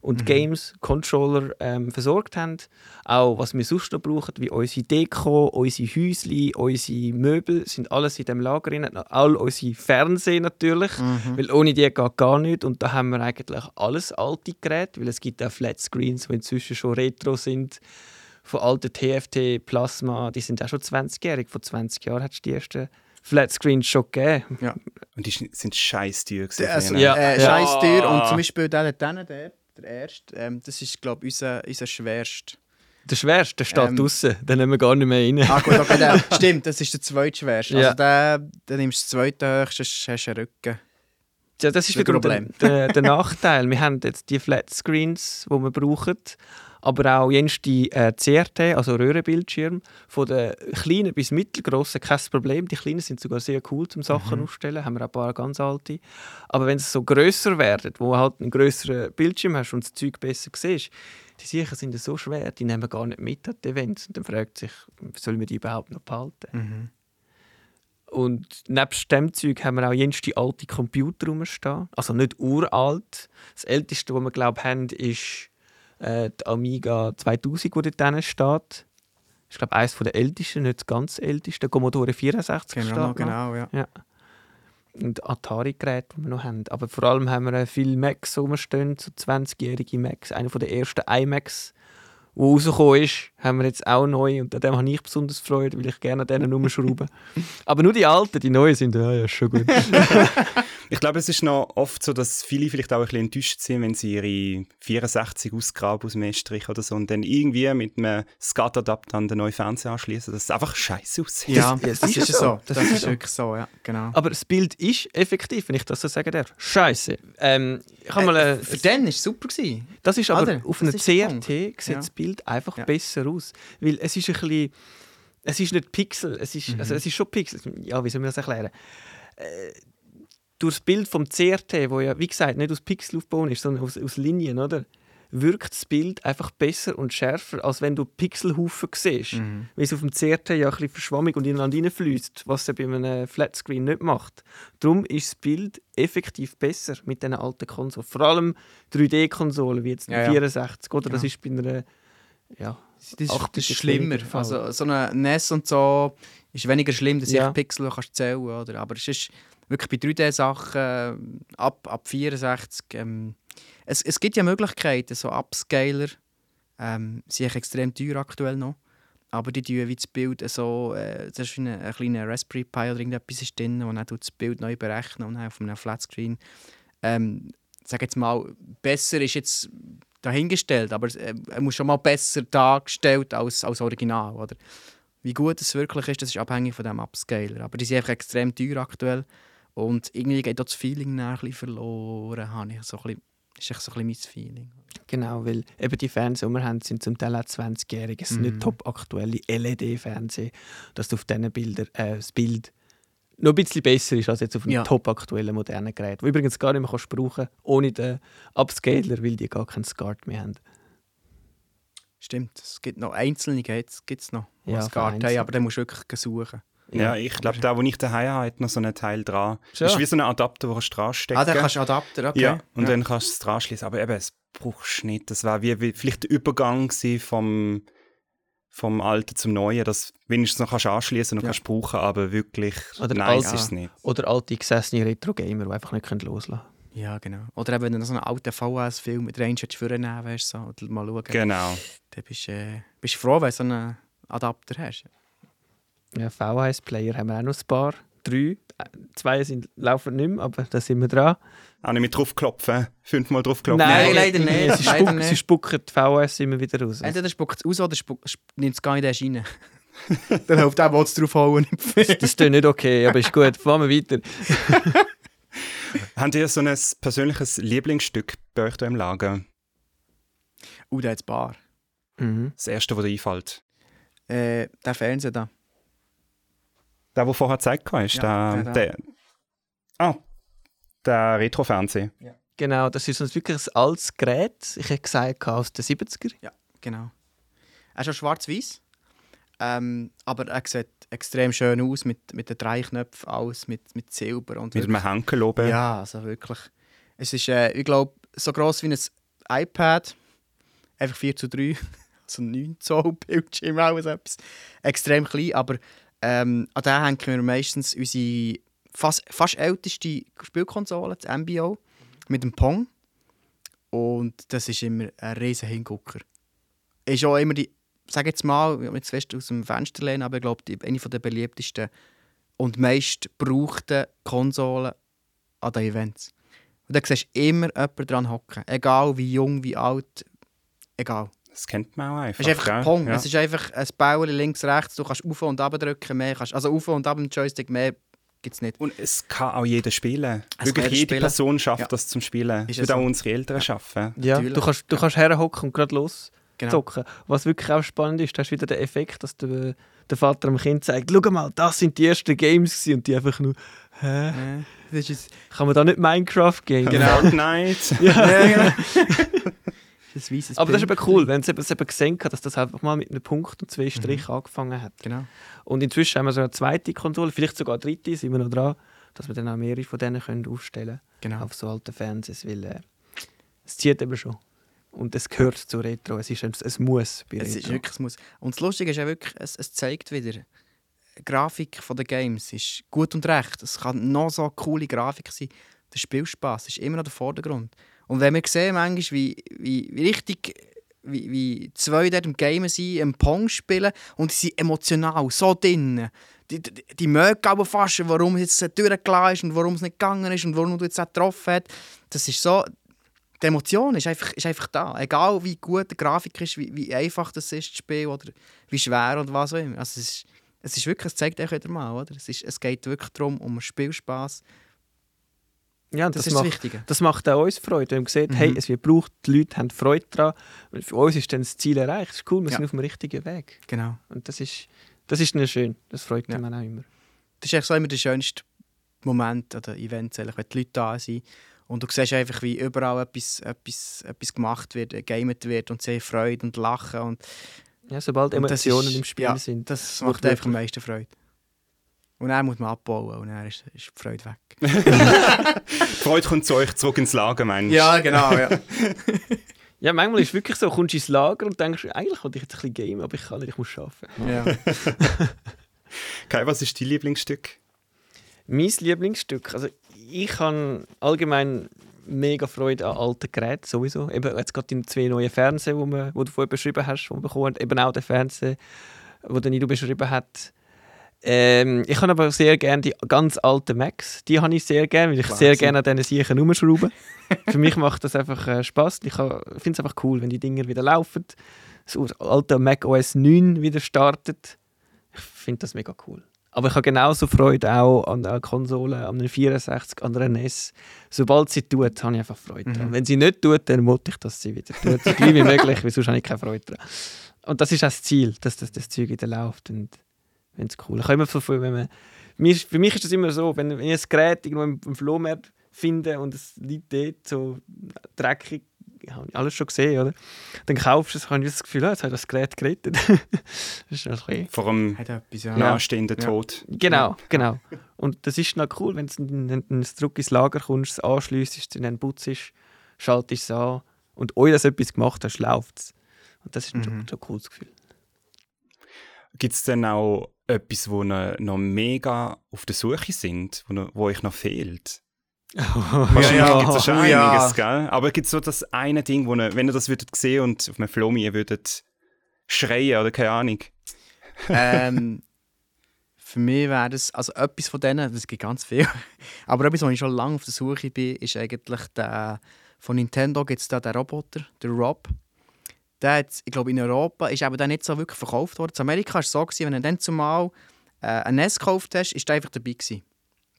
und Games, Controller ähm, versorgt haben. Auch was wir sonst noch brauchen, wie unsere Deko, unsere Häusli, unsere Möbel, sind alles in dem Lager drin. All unsere Fernseher natürlich, weil ohne die geht gar nicht. Und da haben wir eigentlich alles alte Geräte, weil es gibt auch Flatscreens, die inzwischen schon retro sind. Von alten TFT, Plasma, die sind auch schon 20-jährig. Vor 20 Jahren hat es die ersten Flatscreens schon gegeben. Und die sind scheiß teuer gewesen. Also, früher. Ja. äh, Ja. scheiß Tür. Und zum Beispiel der, der, der, der erste, ähm, das ist, glaube ich, unser, unser schwerst. Der schwerste, der steht Ähm, draußen, den nehmen wir gar nicht mehr rein. Ah, gut, okay, der, [laughs] stimmt, das ist der zweitschwerste. Ja. Also, der, dann nimmst du das zweite höchste, hast du einen Rücken. Ja, das ist wieder der, Problem. der, der Nachteil. Wir haben jetzt die Flatscreens, die wir brauchen, aber auch jens die äh, CRT, also Röhrenbildschirm, von den kleinen bis mittelgroßen kein Problem. Die kleinen sind sogar sehr cool zum Sachen aufstellen, haben wir auch ein paar ganz alte. Aber wenn es so grösser werden, wo du halt einen grösseren Bildschirm hast und das Zeug besser siehst, die sicher sind so schwer, die nehmen wir gar nicht mit an die Events. Und dann fragt sich, sollen wir die überhaupt noch behalten? Mhm. Und nebst dem Zeug haben wir auch jenste alte Computer rumstehen. Also nicht uralt. Das älteste, was wir glaube haben, ist äh, die Amiga 2000, die dort steht. Ich glaube, eines der ältesten, nicht das ganz älteste. Commodore 64 Genau, steht genau, ja. Und Atari-Geräte, die wir noch haben. Aber vor allem haben wir äh, viele Macs rumstehen, so 20-jährige Macs. Einer der ersten iMacs, der rausgekommen ist, haben wir jetzt auch neu. Und an dem habe ich besonders Freude, weil ich gerne an denen rumschraube. [laughs] Aber nur die alten, die neuen sind, ja, ja, schon gut. [laughs] Ich glaube, es ist noch oft so, dass viele vielleicht auch ein bisschen enttäuscht sind, wenn sie ihre 64 ausgraben aus dem Estrich oder so und dann irgendwie mit einem SCART-Adapter an den neuen Fernseher anschließen, dass es einfach scheiße aussieht. Ja, das das, ist ist so. so. Das Das, ist ist so. wirklich so, ja, genau. Aber das Bild ist effektiv, wenn ich das so sagen darf. Scheiße. Ähm, ich habe mal, Äh, äh, für den war es super. Gewesen. das ist aber Oder? auf der CRT Punkt. sieht Ja. das Bild einfach Ja. besser aus, weil es ist ein bisschen, es ist nicht Pixel, es ist, Mhm. also es ist schon Pixel. Ja, wie soll man das erklären? Durch das Bild vom CRT, wo ja wie gesagt nicht aus Pixel aufgebaut ist, sondern aus, aus Linien, oder? wirkt das Bild einfach besser und schärfer, als wenn du Pixelhaufen siehst. Mhm. Weil es auf dem CRT ja ein bisschen verschwammig und ineinander reinfließt, was es bei einem Flatscreen nicht macht. Darum ist das Bild effektiv besser mit diesen alten Konsolen. Vor allem 3D-Konsolen wie jetzt Ja, ja. 64. Oder? Das Ja. ist bei einer ja, Das ist, das das ist schlimmer. Also, so eine NES und so ist weniger schlimm, dass Ja. ich Pixel kannst zählen oder? Aber es ist wirklich bei 3D-Sachen äh, ab, ab 64. Ähm, es, es gibt ja Möglichkeiten, so Upscaler ähm, sind extrem teuer aktuell noch. Aber die tun wie das Bild so, äh, das ist wie ein, ein kleiner Raspberry Pi oder irgendetwas ist drin, und dann das Bild neu berechnen und auf einem Flatscreen. Ähm, sag jetzt mal, besser ist jetzt dahingestellt, aber äh, er muss schon mal besser dargestellt als, als Original, oder? Wie gut es wirklich ist, das ist abhängig von dem Upscaler. Aber die sind einfach extrem teuer aktuell und irgendwie geht auch das Feeling ein bisschen verloren, habe ich so ein bisschen, ist echt so ein bisschen mein Feeling. Genau, weil eben die Fernseher, die wir haben, sind zum Teil auch 20-Jährige. Es sind Mhm. nicht top aktuelle LED-Fernseher, dass du auf diesen Bildern äh, das Bild noch ein bisschen besser ist als jetzt auf einem Ja. top aktuellen modernen Gerät. Wo übrigens gar nicht mehr kannst brauchen ohne den Upscaler, weil die gar keinen SCART mehr haben. Stimmt, es gibt noch einzelne gibt es noch, die Ja, nicht haben, aber dann musst du wirklich suchen. Ja, ich glaube, der, wo ich daheim habe, hat noch so einen Teil dran. Schon? Das ist wie so ein Adapter, wo du dran stecken Ah, dann kannst du Adapter, okay. Ja, und dann kannst du es dran schließen. Aber eben, es brauchst du nicht. Das war wie, wie vielleicht der Übergang vom, vom Alten zum Neuen, dass wenigstens noch kannst du anschließen und Ja. kannst brauchen, aber wirklich Oder nice alt- ist es nicht. Oder alte gesessene Retro-Gamer, die einfach nicht loslassen können. Ja, genau. Oder eben, wenn du noch so einen alten VHS-Film mit Range vornehmen willst, so, und mal schauen, Genau. dann bist du äh, bist du froh, wenn du so einen Adapter hast. Ja, VHS-Player haben wir auch noch ein paar. Drei. Zwei sind, laufen nicht mehr, aber da sind wir dran. Auch nicht mit draufklopfen. Fünfmal draufklopfen. Nein, leider nicht, Sie, leider spuck, nicht. sie spucken die VHS immer wieder raus. Entweder spuckt es aus oder spuckt- sp- nimmt es gar nicht erst rein. [laughs] dann hilft auch, was draufhauen. Das ist nicht okay, aber ist gut. Fahren wir weiter. [laughs] Habt ihr so ein persönliches Lieblingsstück bei euch da im Lager? Uh, da hat Bar. Mhm. Das erste, was dir einfällt? Äh, der Fernseher da. Der, der vorher gezeigt hast? Ja, der, der der, ah, der Retro-Fernseher. Genau, das ist uns wirklich ein altes Gerät. Ich hätte gesagt, aus den 70er. Genau. Er ist schon schwarz-weiß. Ähm, aber er sieht extrem schön aus mit, mit den drei Knöpfen, alles mit, mit Silber. Und Mit einem Henkel oben. Ja, also wirklich. Es ist, äh, ich glaube, so gross wie ein iPad. Einfach 4 zu 3. Also [laughs] 9 Zoll Bildschirm, auch so etwas. Extrem klein, aber ähm, an den hängen wir meistens unsere fast, fast älteste Spielkonsole, das MBO, mit dem Pong. Und das ist immer ein riesen Hingucker. Ist auch immer die, sag jetzt mal, ich jetzt fest aus dem Fenster lehnen, aber ich glaube, eine der beliebtesten und meist gebrauchten Konsolen an den Events. Und da siehst du immer jemanden dran hocken. Egal wie jung, wie alt, egal. Das kennt man auch einfach. Es ist einfach gell? Pong. Ja. Es ist einfach ein Bauer links, rechts. Du kannst auf und ab drücken. Mehr kannst, also auf und ab im Joystick, mehr gibt es nicht. Und es kann auch jeder spielen. Es Wirklich jede spielen. Person schafft Ja. das zum Spielen. Ist Würde es auch so? unsere Eltern schaffen. Ja, Natürlich. du kannst, du kannst herhocken und gerade los Genau. zocken. Was wirklich auch spannend ist, da hast du wieder den Effekt, dass der, der Vater dem Kind sagt, schau mal, das sind die ersten Games gewesen. und die einfach nur, hä? Äh, das ist Kann man da nicht Minecraft gehen? Genau. [laughs] Fortnite. ja, genau. [laughs] das ein weisses Aber das ist eben cool, wenn es eben, es eben gesehen hat, dass das einfach mal mit einem Punkt und zwei Strichen angefangen hat. Genau. Und inzwischen haben wir so eine zweite Konsole, vielleicht sogar eine dritte, sind wir noch dran, dass wir dann auch mehrere von denen können aufstellen können genau. auf so alten Fernsehs, weil äh, es zieht eben schon. Und es gehört zu Retro, es ist ein, es muss bei Es Retro. ist wirklich, es muss. Und das Lustige ist ja wirklich, es, es zeigt wieder, die Grafik der Games ist gut und recht. Es kann noch so eine coole Grafik sein. Der Spielspaß ist immer noch der Vordergrund. Und wenn wir sehen, manchmal, wie, wie, wie richtig wie, wie zwei dort im Game sind, im Pong spielen und sie sind emotional so drin. Die, die, die mögen aber fast, warum es jetzt durchgelassen ist und warum es nicht gegangen ist und warum du jetzt auch getroffen hast. Das ist so, die Emotion ist einfach, ist einfach da. Egal wie gut die Grafik ist, wie, wie einfach das ist, das Spiel, oder wie schwer oder was auch immer. Also es, ist, es ist wirklich, es zeigt euch wieder mal, oder? Es, ist, es geht wirklich darum, um den Spielspaß. Ja, Das, das, ist das macht, Wichtige. das macht auch uns Freude. Wenn man sieht, Mhm. hey, es wird gebraucht, die Leute haben Freude daran. Für uns ist dann das Ziel erreicht. Das ist cool, wir Ja. sind auf dem richtigen Weg. Genau. Und das ist, das ist dann schön. Das freut Ja. mich auch immer. Das ist eigentlich so immer der schönste Moment an den Events, wenn die Leute da sind Und du siehst einfach, wie überall etwas, etwas, etwas gemacht wird, gegamet wird und sehr Freude und Lachen. Und, ja, sobald und das Emotionen ist- im Spiel ja, sind. Das macht einfach am meisten Freude. Und dann muss man abbauen und dann ist, ist die Freude weg. [laughs] Die Freude kommt zu euch zurück ins Lager, meinst du? genau, ja. [laughs] Ja, manchmal ist es wirklich so, du kommst ins Lager und denkst, eigentlich wollte ich jetzt ein bisschen gamen, aber ich kann nicht, ich muss arbeiten. ja. [laughs] Kai, was ist dein Lieblingsstück? Mein Lieblingsstück, also ich habe allgemein mega Freude an alten Geräten, sowieso. Eben jetzt gerade die zwei neuen Fernseher, wo du vorher beschrieben hast, die wir bekommen haben. eben auch der Fernseher, den der Nido beschrieben hat. Ähm, ich habe aber sehr gerne die ganz alten Macs. Die habe ich sehr gerne, weil ich sehr Wahnsinn. gerne an diesen Siechen rumschrauben. Für mich macht das einfach äh, Spaß. Ich finde es einfach cool, wenn die Dinger wieder laufen. Das alte Mac OS 9 wieder startet. Ich finde das mega cool. Aber ich habe genauso Freude auch an einer Konsole, an einer 64, an einer NES. Sobald sie tut, habe ich einfach Freude dran. Mhm. Wenn sie nicht tut, dann wollte ich, dass sie wieder tut. So gleich wie möglich, [laughs] weil sonst habe ich keine Freude dran. Und das ist auch das Ziel, dass das, das Zeug wieder läuft. Und ich finde es cool. Ich habe immer so viel, wenn man, mir, ist- für mich ist das immer so, wenn, wenn ich ein Gerät irgendwo im, im Flohmarkt finde und es liegt dort so dreckig, ich habe alles schon gesehen, oder? Dann kaufst du es, habe ich das Gefühl, ah, jetzt ich das Gerät gerettet. [laughs] das ist bisschen Vor dem Hat etwas, ja. nahestehenden Ja. Tod. Genau, genau. Und das ist noch cool, wenn du wenn zurück ins Lager kommst, es anschliessest, den Putz ist, schaltest es an und dass du etwas gemacht hast, läuft es. Und das ist ein Mhm. schon, schon ein cooles Gefühl. Gibt es denn auch etwas, wo noch mega auf der Suche sind, wo, noch- wo euch noch fehlt? [laughs] Wahrscheinlich ja. gibt es schon Oh, ja. einiges, gell? Aber gibt es so das eine Ding, wo ihr, wenn ihr das würdet sehen und auf einem Flomi würdet schreien oder keine Ahnung? ähm, [laughs] für mich wäre das, also etwas von denen, das gibt ganz viel, aber etwas, wo ich schon lange auf der Suche bin, ist eigentlich der, von Nintendo gibt es da den Roboter, der Rob. Der hat, ich glaube, in Europa ist eben der nicht so wirklich verkauft worden. In Amerika war es so, gewesen, wenn du dann zumal äh, ein NES gekauft hast, ist der einfach dabei gewesen.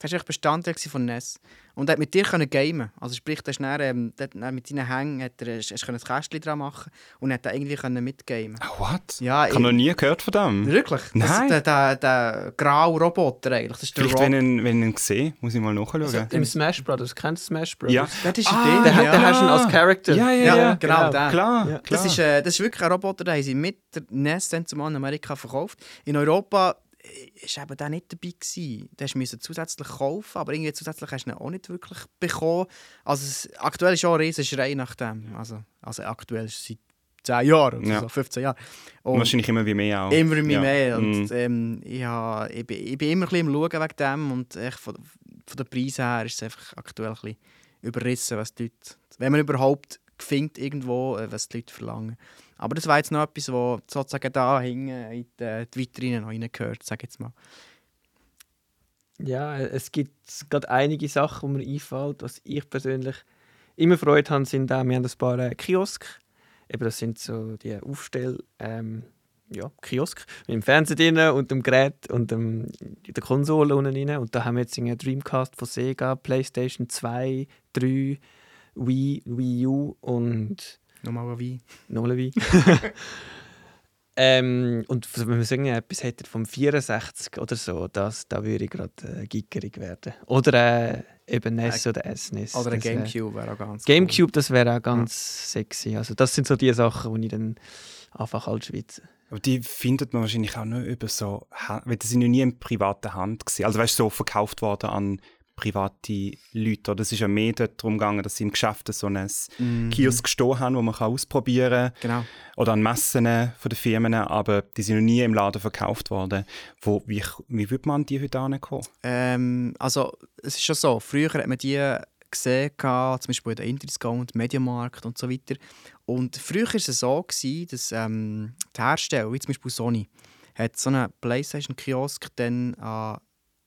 Das war einfach Bestandteil von NES. Und er hat mit dir können gamen. Also sprich, der ist dann, ähm, dann mit deinen Hängen hat er, hast, hast können ein Kästchen dran machen und hat dann irgendwie können mitgamen. Oh, what? Ja, ich habe noch nie gehört von dem. Wirklich? Nein. Das ist der, der, der graue Roboter eigentlich. Das ist der Vielleicht, Rob. wenn ich, wenn ich ihn sehe, muss ich mal nachschauen. Also, Im Smash Brothers, kennst du Smash Brothers? Ja. Das ist Ah, die Der, hat- ja. der hast du ihn als Charakter. Ja, ja, Ja, ja. genau, der. Klar, Ja. klar. Das ist, äh, das ist wirklich ein Roboter, den haben sie mit der NES dann zumal in Amerika verkauft. In Europa war eben der nicht dabei. Gewesen. Du zusätzlich kaufen, aber irgendwie zusätzlich hast du ihn auch nicht wirklich bekommen. Also es, aktuell ist auch ein riesen Schrei nach dem. Also, also aktuell ist seit 10 Jahren Ja. so, 15 Jahren. Und wahrscheinlich immer wie mehr auch. Immer mehr. Ja. mehr. Und, Mm. ähm, ich, ha, ich, bin, ich bin immer ein bisschen am Schauen wegen dem und echt von, von den Preisen her ist es einfach aktuell ein bisschen überrissen, was die Leute, wenn man überhaupt findet irgendwo, äh, was die Leute verlangen. Aber das war jetzt noch etwas, was sozusagen da hinten in die, die Vitrine noch reingehört, ich jetzt mal. Ja, es gibt gerade einige Sachen, die mir einfällt, was ich persönlich immer Freude habe, sind auch, wir haben ein paar äh, Kiosk. Eben, das sind so die Aufstell... Ähm, ja, Kiosk mit dem Fernseher drin und dem Gerät und dem, der Konsole unten drin. Und da haben wir jetzt einen Dreamcast von Sega, Playstation 2, 3, Wii, Wii U und Nochmal ein Wein. Nochmal Wii. [laughs] ähm, und wenn man sagen, etwas hätte vom 64 oder so, das, da würde ich gerade äh, gickerig werden. Oder äh, eben NES oder SNES. Oder ein Gamecube wäre auch ganz Gamecube, das wäre auch ganz sexy. Also das sind so die Sachen, die ich dann einfach als Schweizer. Aber die findet man wahrscheinlich auch nur über so, weil die sind ja nie in privater Hand gewesen. Also weißt du, so verkauft worden an private Leute. Oder es ist ja mehr darum gegangen, dass sie im Geschäft so ein Mhm. Kiosk stehen haben, wo man kann ausprobieren kann. Genau. Oder an Messen von den Firmen, aber die sind noch nie im Laden verkauft worden. Wo, wie, wie würde man an die heute ankommen? Ähm, also, es ist schon so, früher hat man die gesehen, zum Beispiel in der Interdiscount, Mediamarkt und so weiter. Und früher war es so, gewesen, dass ähm, die Hersteller, wie zum Beispiel Sony, hat so einen Playstation-Kiosk dann an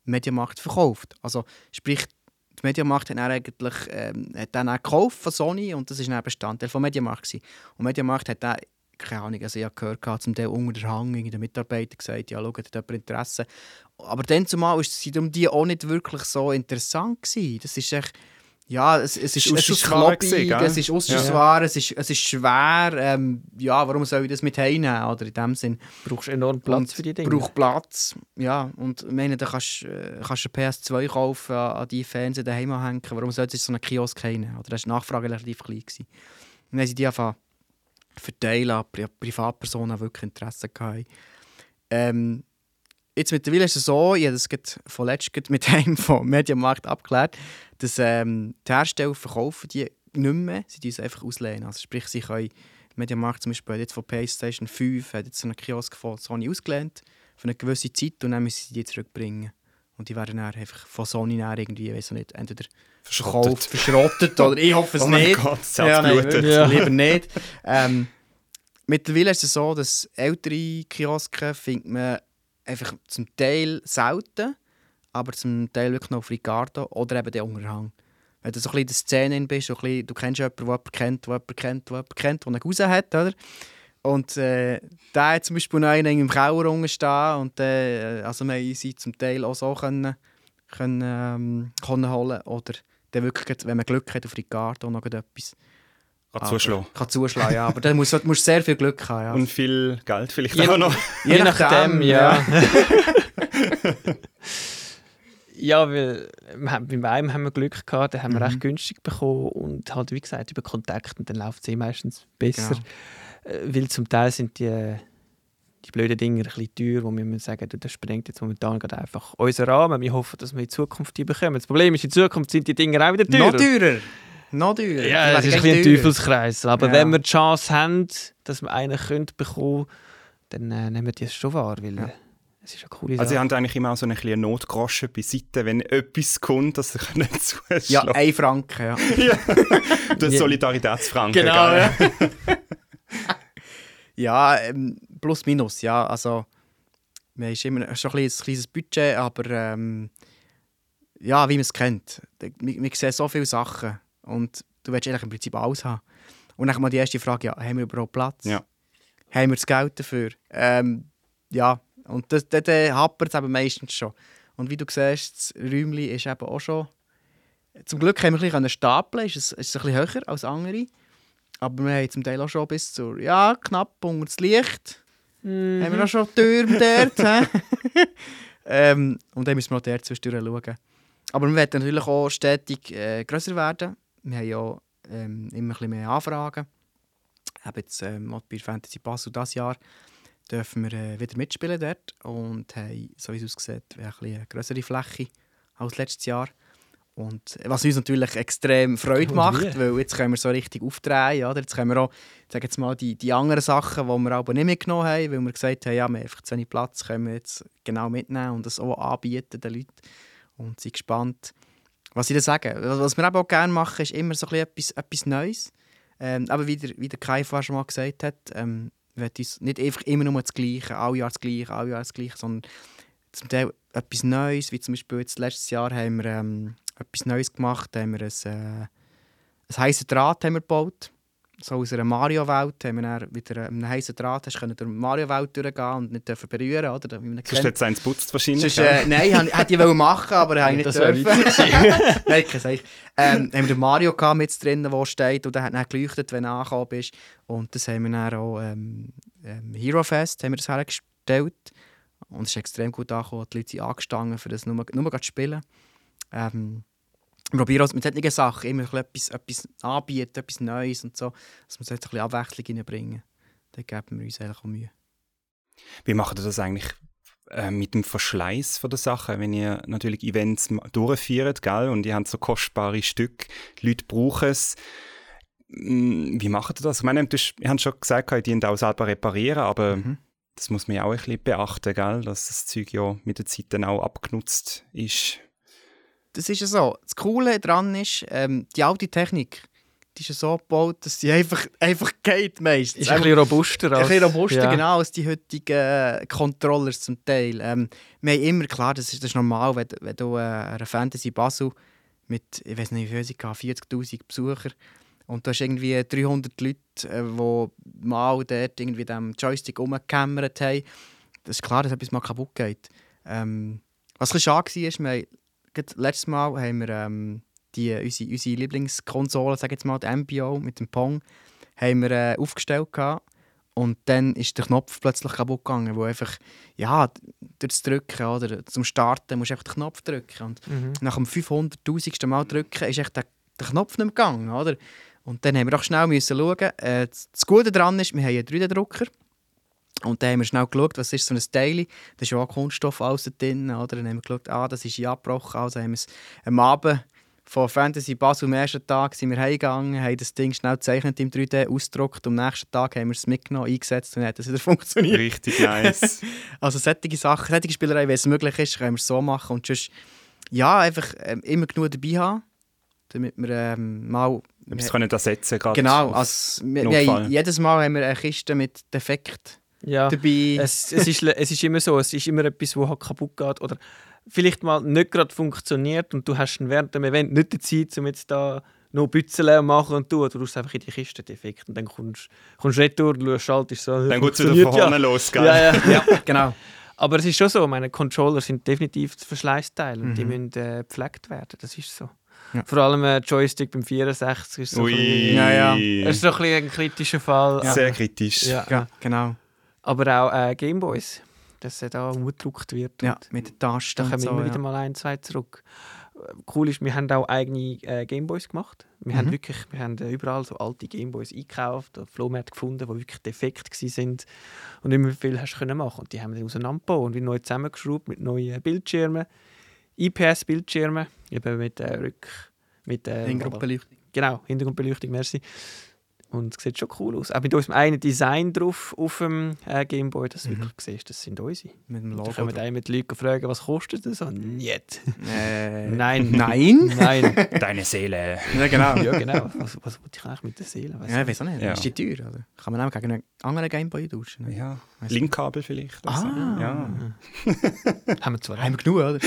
Mediamarkt verkauft. Also sprich, die Mediamarkt hat dann eigentlich ähm, hat dann auch gekauft von Sony und das ist dann Bestandteil von Mediamarkt gewesen. Und Mediamarkt hat dann keine Ahnung, also ich habe gehört, gehabt, zum Teil unter der Hang der Mitarbeiter gesagt, ja, schaut, hat jemand Interesse. Aber dann zumal war es um die auch nicht wirklich so interessant gewesen. Das ist echt, ja, es, es ist, es ist kloppig, es ist Ausschussware, es, ist, es ist schwer. Ähm, ja, warum soll ich das mit heimnehmen? Oder in dem Sinn. Du brauchst enorm Platz Und für die Dinge. Braucht Platz. Ja, und ich meine, da kannst äh, kannst du eine PS2 kaufen, an, die Fernseher daheim hängen. Warum sollte es so einen Kiosk haben? Oder da war die Nachfrage relativ klein. Gewesen. Und dann haben sie die einfach verteilen an Pri Privatpersonen, die wirklich Interesse hatten. Ähm, jetzt mittlerweile ist es so, ich habe das letztem mit [laughs] einem vom Mediamarkt abgeklärt, dass ähm, die Hersteller verkaufen die nicht mehr, sie uns einfach auslehnen. Also sprich, sie können, Mediamarkt zum Beispiel jetzt von PlayStation 5 hat jetzt so einen Kiosk von Sony ausgelehnt für eine gewisse Zeit und dann müssen sie die zurückbringen. Und die werden dann einfach von Sony dann irgendwie, weiß nicht, entweder verkauft, verschrottet oder ich hoffe es [laughs] Oh nicht. Gott, Ja, nein, Ja. lieber nicht. Ähm, mittlerweile ist es so, dass ältere Kioske findet man einfach zum Teil selten, aber zum Teil wirklich noch auf Ricardo oder eben den Unterhang. Wenn du so ein bisschen in der Szene bist, so ein bisschen, du kennst jemanden, der jemanden kennt, der jemanden kennt, der jemanden kennt, der einen Cousin hat, oder? Und äh, der hat zum Beispiel noch einen im Keller unten stehen und äh, also wir haben sie zum Teil auch so können, können, ähm, können holen oder dann wirklich, wenn man Glück hat auf Ricardo noch etwas Kann zuschlagen. Kann zuschlagen, ja. Aber dann musst du musst sehr viel Glück haben. Ja. Und viel Geld vielleicht Je- auch noch. Je, nachdem, ja. [laughs] [laughs] ja, weil beim einen haben wir Glück gehabt, den haben wir Mhm. recht günstig bekommen und halt, wie gesagt, über Kontakt und dann läuft es eh meistens besser. Genau. Äh, Weil zum Teil sind die, die blöden Dinge ein bisschen teuer, wo wir sagen, das sprengt jetzt momentan gerade einfach unseren Rahmen. Wir hoffen, dass wir in Zukunft die bekommen. Das Problem ist, in Zukunft sind die Dinge auch wieder teurer. Noch teurer. Noch teurer. Ja, es ist ein, bisschen ein. Teufelskreis. Aber Ja. wenn wir die Chance haben, dass wir einen können bekommen dann äh, nehmen wir das schon wahr, weil Ja. Es ist eine coole Also, Sache. ihr habt eigentlich immer auch so eine kleine Notgroschen beiseite, wenn etwas kommt, dass ihr [laughs] nicht zuschlagen Ja, ein Franken, ja. [laughs] Der Ja. Solidaritätsfranken. Genau, ja. [laughs] ja, ähm, plus minus, ja. Also, wir haben immer schon ein, bisschen ein kleines Budget, aber ähm, ja, wie man es kennt. Wir, wir sehen so viele Sachen und du willst eigentlich im Prinzip alles haben. Und dann mal die erste Frage, ja, haben wir überhaupt Platz? Ja. Haben wir das Geld dafür? Ähm, ja, und das, das, das hapert es eben meistens schon. Und wie du siehst, das Räumchen ist eben auch schon... Zum Glück haben wir ein bisschen stapeln, ist es, ist es ein bisschen höher als andere. Aber wir haben zum Teil auch schon bis zur, ja, knapp unter das Licht. Mhm. Haben wir auch schon Türme dort. [laughs] ähm, und dann müssen wir auch dort zwischendurch schauen. Aber wir werden natürlich auch stetig äh, grösser werden. Wir haben ja ähm, immer ein bisschen mehr Anfragen. Eben jetzt ähm, bei Fantasy Basel dieses Jahr dürfen wir äh, wieder mitspielen dort und haben, so wie es aussieht, eine grössere Fläche als letztes Jahr. Und was uns natürlich extrem Freude Und macht, weil jetzt können wir so richtig aufdrehen. Oder? Jetzt können wir auch sag jetzt mal, die, die anderen Sachen, die wir aber nicht mitgenommen haben, weil wir gesagt haben, ja, wir haben einfach zu wenig Platz, können wir jetzt genau mitnehmen und das auch anbieten den Leuten. Und sind gespannt, was sie da sagen. Was was wir eben auch gerne machen, ist immer so ein bisschen etwas, etwas Neues. Ähm, aber wie der, wie der Kai vorher schon mal gesagt hat, ähm, wir wollen uns nicht einfach immer nur das Gleiche, alle Jahr das Gleiche, alle Jahr das Gleiche, sondern zum Teil etwas Neues, wie zum Beispiel jetzt letztes Jahr haben wir ähm, etwas Neues gemacht, haben wir ein, äh, ein heißes Draht haben wir gebaut. So aus einer Mario-Welt haben wir wieder einen heißen Draht, hast können durch die Mario-Welt durchgehen und nicht dürfen berühren, oder? Wie man Sonst kennt. jetzt eins putzt wahrscheinlich. Sonst, äh, nein, hätte ich wollen machen, aber habe ich nicht dürfen. [laughs] nein, kein Seich. Ähm, haben wir den Mario gehabt mit drin, der steht und der hat dann geleuchtet, wenn du angekommen bist. Und das haben wir dann auch ähm, ähm, Hero Fest haben wir das hergestellt. Und es ist extrem gut angekommen. Die Leute sind angestanden, für das nur, nur zu spielen. Ähm, wir probieren uns mit solchen Sachen immer ein bisschen etwas, etwas anbieten, etwas Neues und so, dass wir so ein bisschen Abwechslung reinbringen. Da geben wir uns eigentlich auch Mühe. Wie macht ihr das eigentlich äh, mit dem Verschleiß von der Sachen, wenn ihr natürlich Events durchführt, gell? Und ihr habt so kostbare Stücke, die Leute brauchen es. Mm, Wie macht ihr das? Ich meine, ihr habt schon gesagt, ihr dient auch selber reparieren, aber Mhm. das muss man ja auch ein bisschen beachten, gell? Dass das Zeug ja mit der Zeit dann auch abgenutzt ist. Das ist ja so. Das Coole daran ist, ähm, die alte Technik, die ist ja so gebaut, dass sie einfach, einfach geht meistens. Ist ein bisschen robuster ein als... bisschen robuster, ja. genau, als die heutigen äh, Controllers zum Teil. Ähm, wir haben immer, klar, das ist, das ist normal, wenn, wenn du äh, eine Fantasy Basel mit, ich weiß nicht, wie viel sie hatten, 40'000 Besucher und du hast irgendwie 300 Leute, äh, die mal dort irgendwie dem Joystick rumgekämmert haben. Das ist klar, dass etwas mal kaputt geht. Ähm, was ein bisschen schade war, ist, wir letztes Mal haben wir ähm, die, unsere, unsere Lieblingskonsole, sage jetzt mal, die MBO mit dem Pong, haben wir äh, aufgestellt gehabt. Und dann ist der Knopf plötzlich kaputt gegangen, wo einfach, ja, durch das Drücken, oder, zum Starten musst du einfach den Knopf drücken. Und Mhm. nach dem 500'000. Mal drücken ist echt der, der Knopf nicht mehr gegangen, oder? Und dann haben wir auch schnell müssen schauen. Äh, das das Gute daran ist, wir haben einen 3D-Drucker. Und dann haben wir schnell geschaut, was ist so ein Daily. Da ist ja auch Kunststoff alles drin, oder? Dann haben wir geschaut, ah, das ist abgebrochen. Also haben wir es am Abend von Fantasy Basel am ersten Tag sind wir heimgegangen, haben das Ding schnell gezeichnet im 3D, ausgedruckt. Am nächsten Tag haben wir es mitgenommen, eingesetzt und hat es wieder [laughs] funktioniert. Richtig nice. [laughs] Also solche Sachen, solche Spielerei, wenn es möglich ist, können wir es so machen. Und sonst, ja, einfach ähm, immer genug dabei haben, damit wir ähm, mal... Wir können das ersetzen gerade. Genau, also, wir, wir jedes Mal haben wir eine Kiste mit Defekt Ja. dabei. Es, es, ist, es ist immer so, es ist immer etwas, das halt kaputt geht oder vielleicht mal nicht gerade funktioniert und du hast während dem Event nicht die Zeit, um jetzt da noch Bützeln und machen und tun. Du tust einfach in die Kiste defekt und dann kommst du retour, du schaltest so. Dann geht es wieder von vorne los, gell? Ja, ja. [laughs] ja, genau. Aber es ist schon so, meine Controller sind definitiv das Verschleißteil und die Mhm. müssen äh, gepflegt werden. Das ist so. Ja. Vor allem äh, Joystick beim 64 ist so ein Ui. Ja, ja. ist so ein, ein kritischer Fall. Sehr kritisch. Ja. Ja, genau. Aber auch äh, Gameboys, dass er da umgedruckt wird. Ja, und mit den Tasten Da kommen so, immer ja. wieder mal ein, zwei zurück. Cool ist, wir haben auch eigene äh, Gameboys gemacht. Wir haben Mhm. wirklich, wir haben äh, überall so alte Gameboys eingekauft, auf Flohmärkten gefunden, die wirklich defekt sind und nicht mehr viel hast können machen. Und die haben wir auseinandergebaut und wieder neu zusammengeschraubt mit neuen Bildschirmen, IPS-Bildschirmen, eben mit äh, Rück, mit äh, Hintergrundbeleuchtung. Genau, Hintergrundbeleuchtung, merci. Und es sieht schon cool aus. Auch mit unserem einen Design drauf auf dem äh, Gameboy, das du Mhm. wirklich siehst, das sind unsere. Mit dem Da Logo. können wir dann mit Leuten fragen, was kostet das? Und nicht. Äh, Nein. Nein? [laughs] Nein. Deine Seele. [laughs] ja, genau. ja, genau. Was, was wollte ich eigentlich mit der Seele? Weiss Ja, ich nicht. weiß auch nicht. Ja. Ist die teuer? Oder? Kann man auch gegen einen anderen Gameboy tauschen? ne? Ja. Linkkabel vielleicht. oder so. Ah. Ja. Haben wir zwar Haben wir genug, oder? [laughs]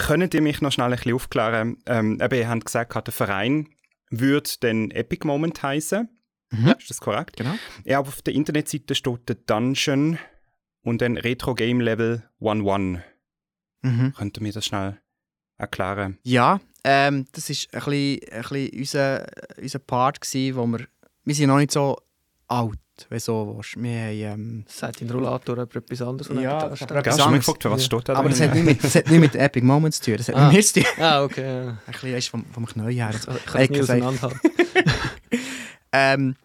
Könnt ihr mich noch schnell ein bisschen aufklären? Ähm, eben, ihr habt gesagt, der Verein würde den Epic Moment heißen. Mhm. Ist das korrekt? Genau. Ja, aber auf der Internetseite steht der Dungeon und dann Retro Game Level 1.1. Mhm. Könnt ihr mir das schnell erklären? Ja, ähm, das war ein bisschen, ein bisschen unser, unser Part, gewesen, wo wir... Wir sind noch nicht so alt, wenn du so willst. Wir haben... Ähm, Sagt in Rollator etwas anderes? und Ja, Ja, Etwas hast du mich anderes. gefragt, für was Ja. steht da aber das hat, nicht mit, das hat nicht mit Epic Moments zu tun, das hat Ah. mit mir zu tun. Ah, okay. ja. [laughs] Ein bisschen weißt, vom, vom Knäuel her. Ich kann es gesagt. auseinanderhalten. [laughs] Ähm,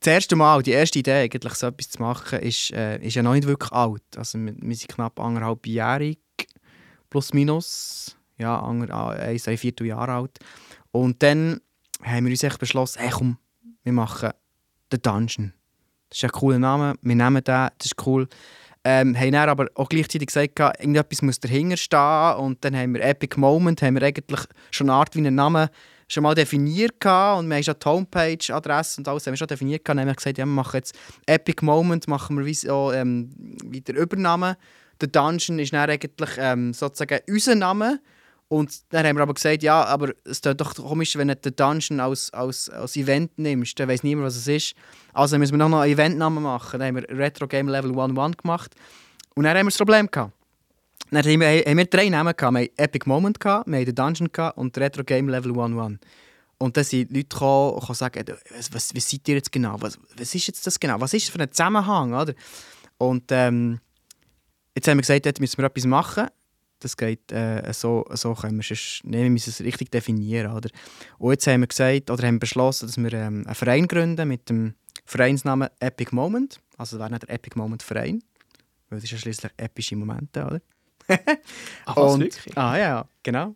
das erste Mal, die erste Idee, eigentlich so etwas zu machen, ist, äh, ist ja noch nicht wirklich alt. Also wir, wir sind knapp anderthalbjährig, plus minus. Ja, ander, ah, eins, ein Vierteljahr alt. Und dann haben wir uns echt beschlossen, hey, komm, wir machen den Dungeon. Das ist ein cooler Name, wir nehmen den, das ist cool. Ähm, haben dann aber auch gleichzeitig gesagt, irgendetwas muss dahinter stehen. Und dann haben wir Epic Moment, haben wir eigentlich schon eine Art wie einen Namen schon mal definiert und wir haben schon die Homepage-Adresse und alles haben wir schon definiert. Dann haben wir gesagt, ja, wir machen jetzt Epic Moment, machen wir wie so, ähm, wie der. Der Dungeon ist dann eigentlich ähm, sozusagen unser Name. Und dann haben wir aber gesagt, ja, aber es ist doch komisch, wenn du den Dungeon als, als, als Event nimmst, dann weiß niemand, was es ist. Also müssen wir noch einen Eventnamen machen. Dann haben wir Retro Game Level 1.1 gemacht. Und dann haben wir das Problem gehabt. Dann haben wir, haben wir drei Namen gehabt. Wir haben Epic Moment, gehabt, wir haben den Dungeon gehabt und Retro Game Level 1.1. Und dann sind Leute gekommen und gesagt, was, was, was seid ihr jetzt genau? Was, was ist jetzt das genau? Was ist das für ein Zusammenhang? Oder? Und ähm, jetzt haben wir gesagt, dort müssen wir etwas machen. Das geht äh, so, so können wir sonst, nee, wir müssen es richtig definieren. Oder? Und jetzt haben wir gesagt, oder haben beschlossen, dass wir ähm, einen Verein gründen mit dem Vereinsnamen Epic Moment. Also das wäre nicht der Epic Moment Verein, weil das ist ja schließlich epische Momente, oder? [laughs] Ach, Und- wirklich? Ah ja, genau.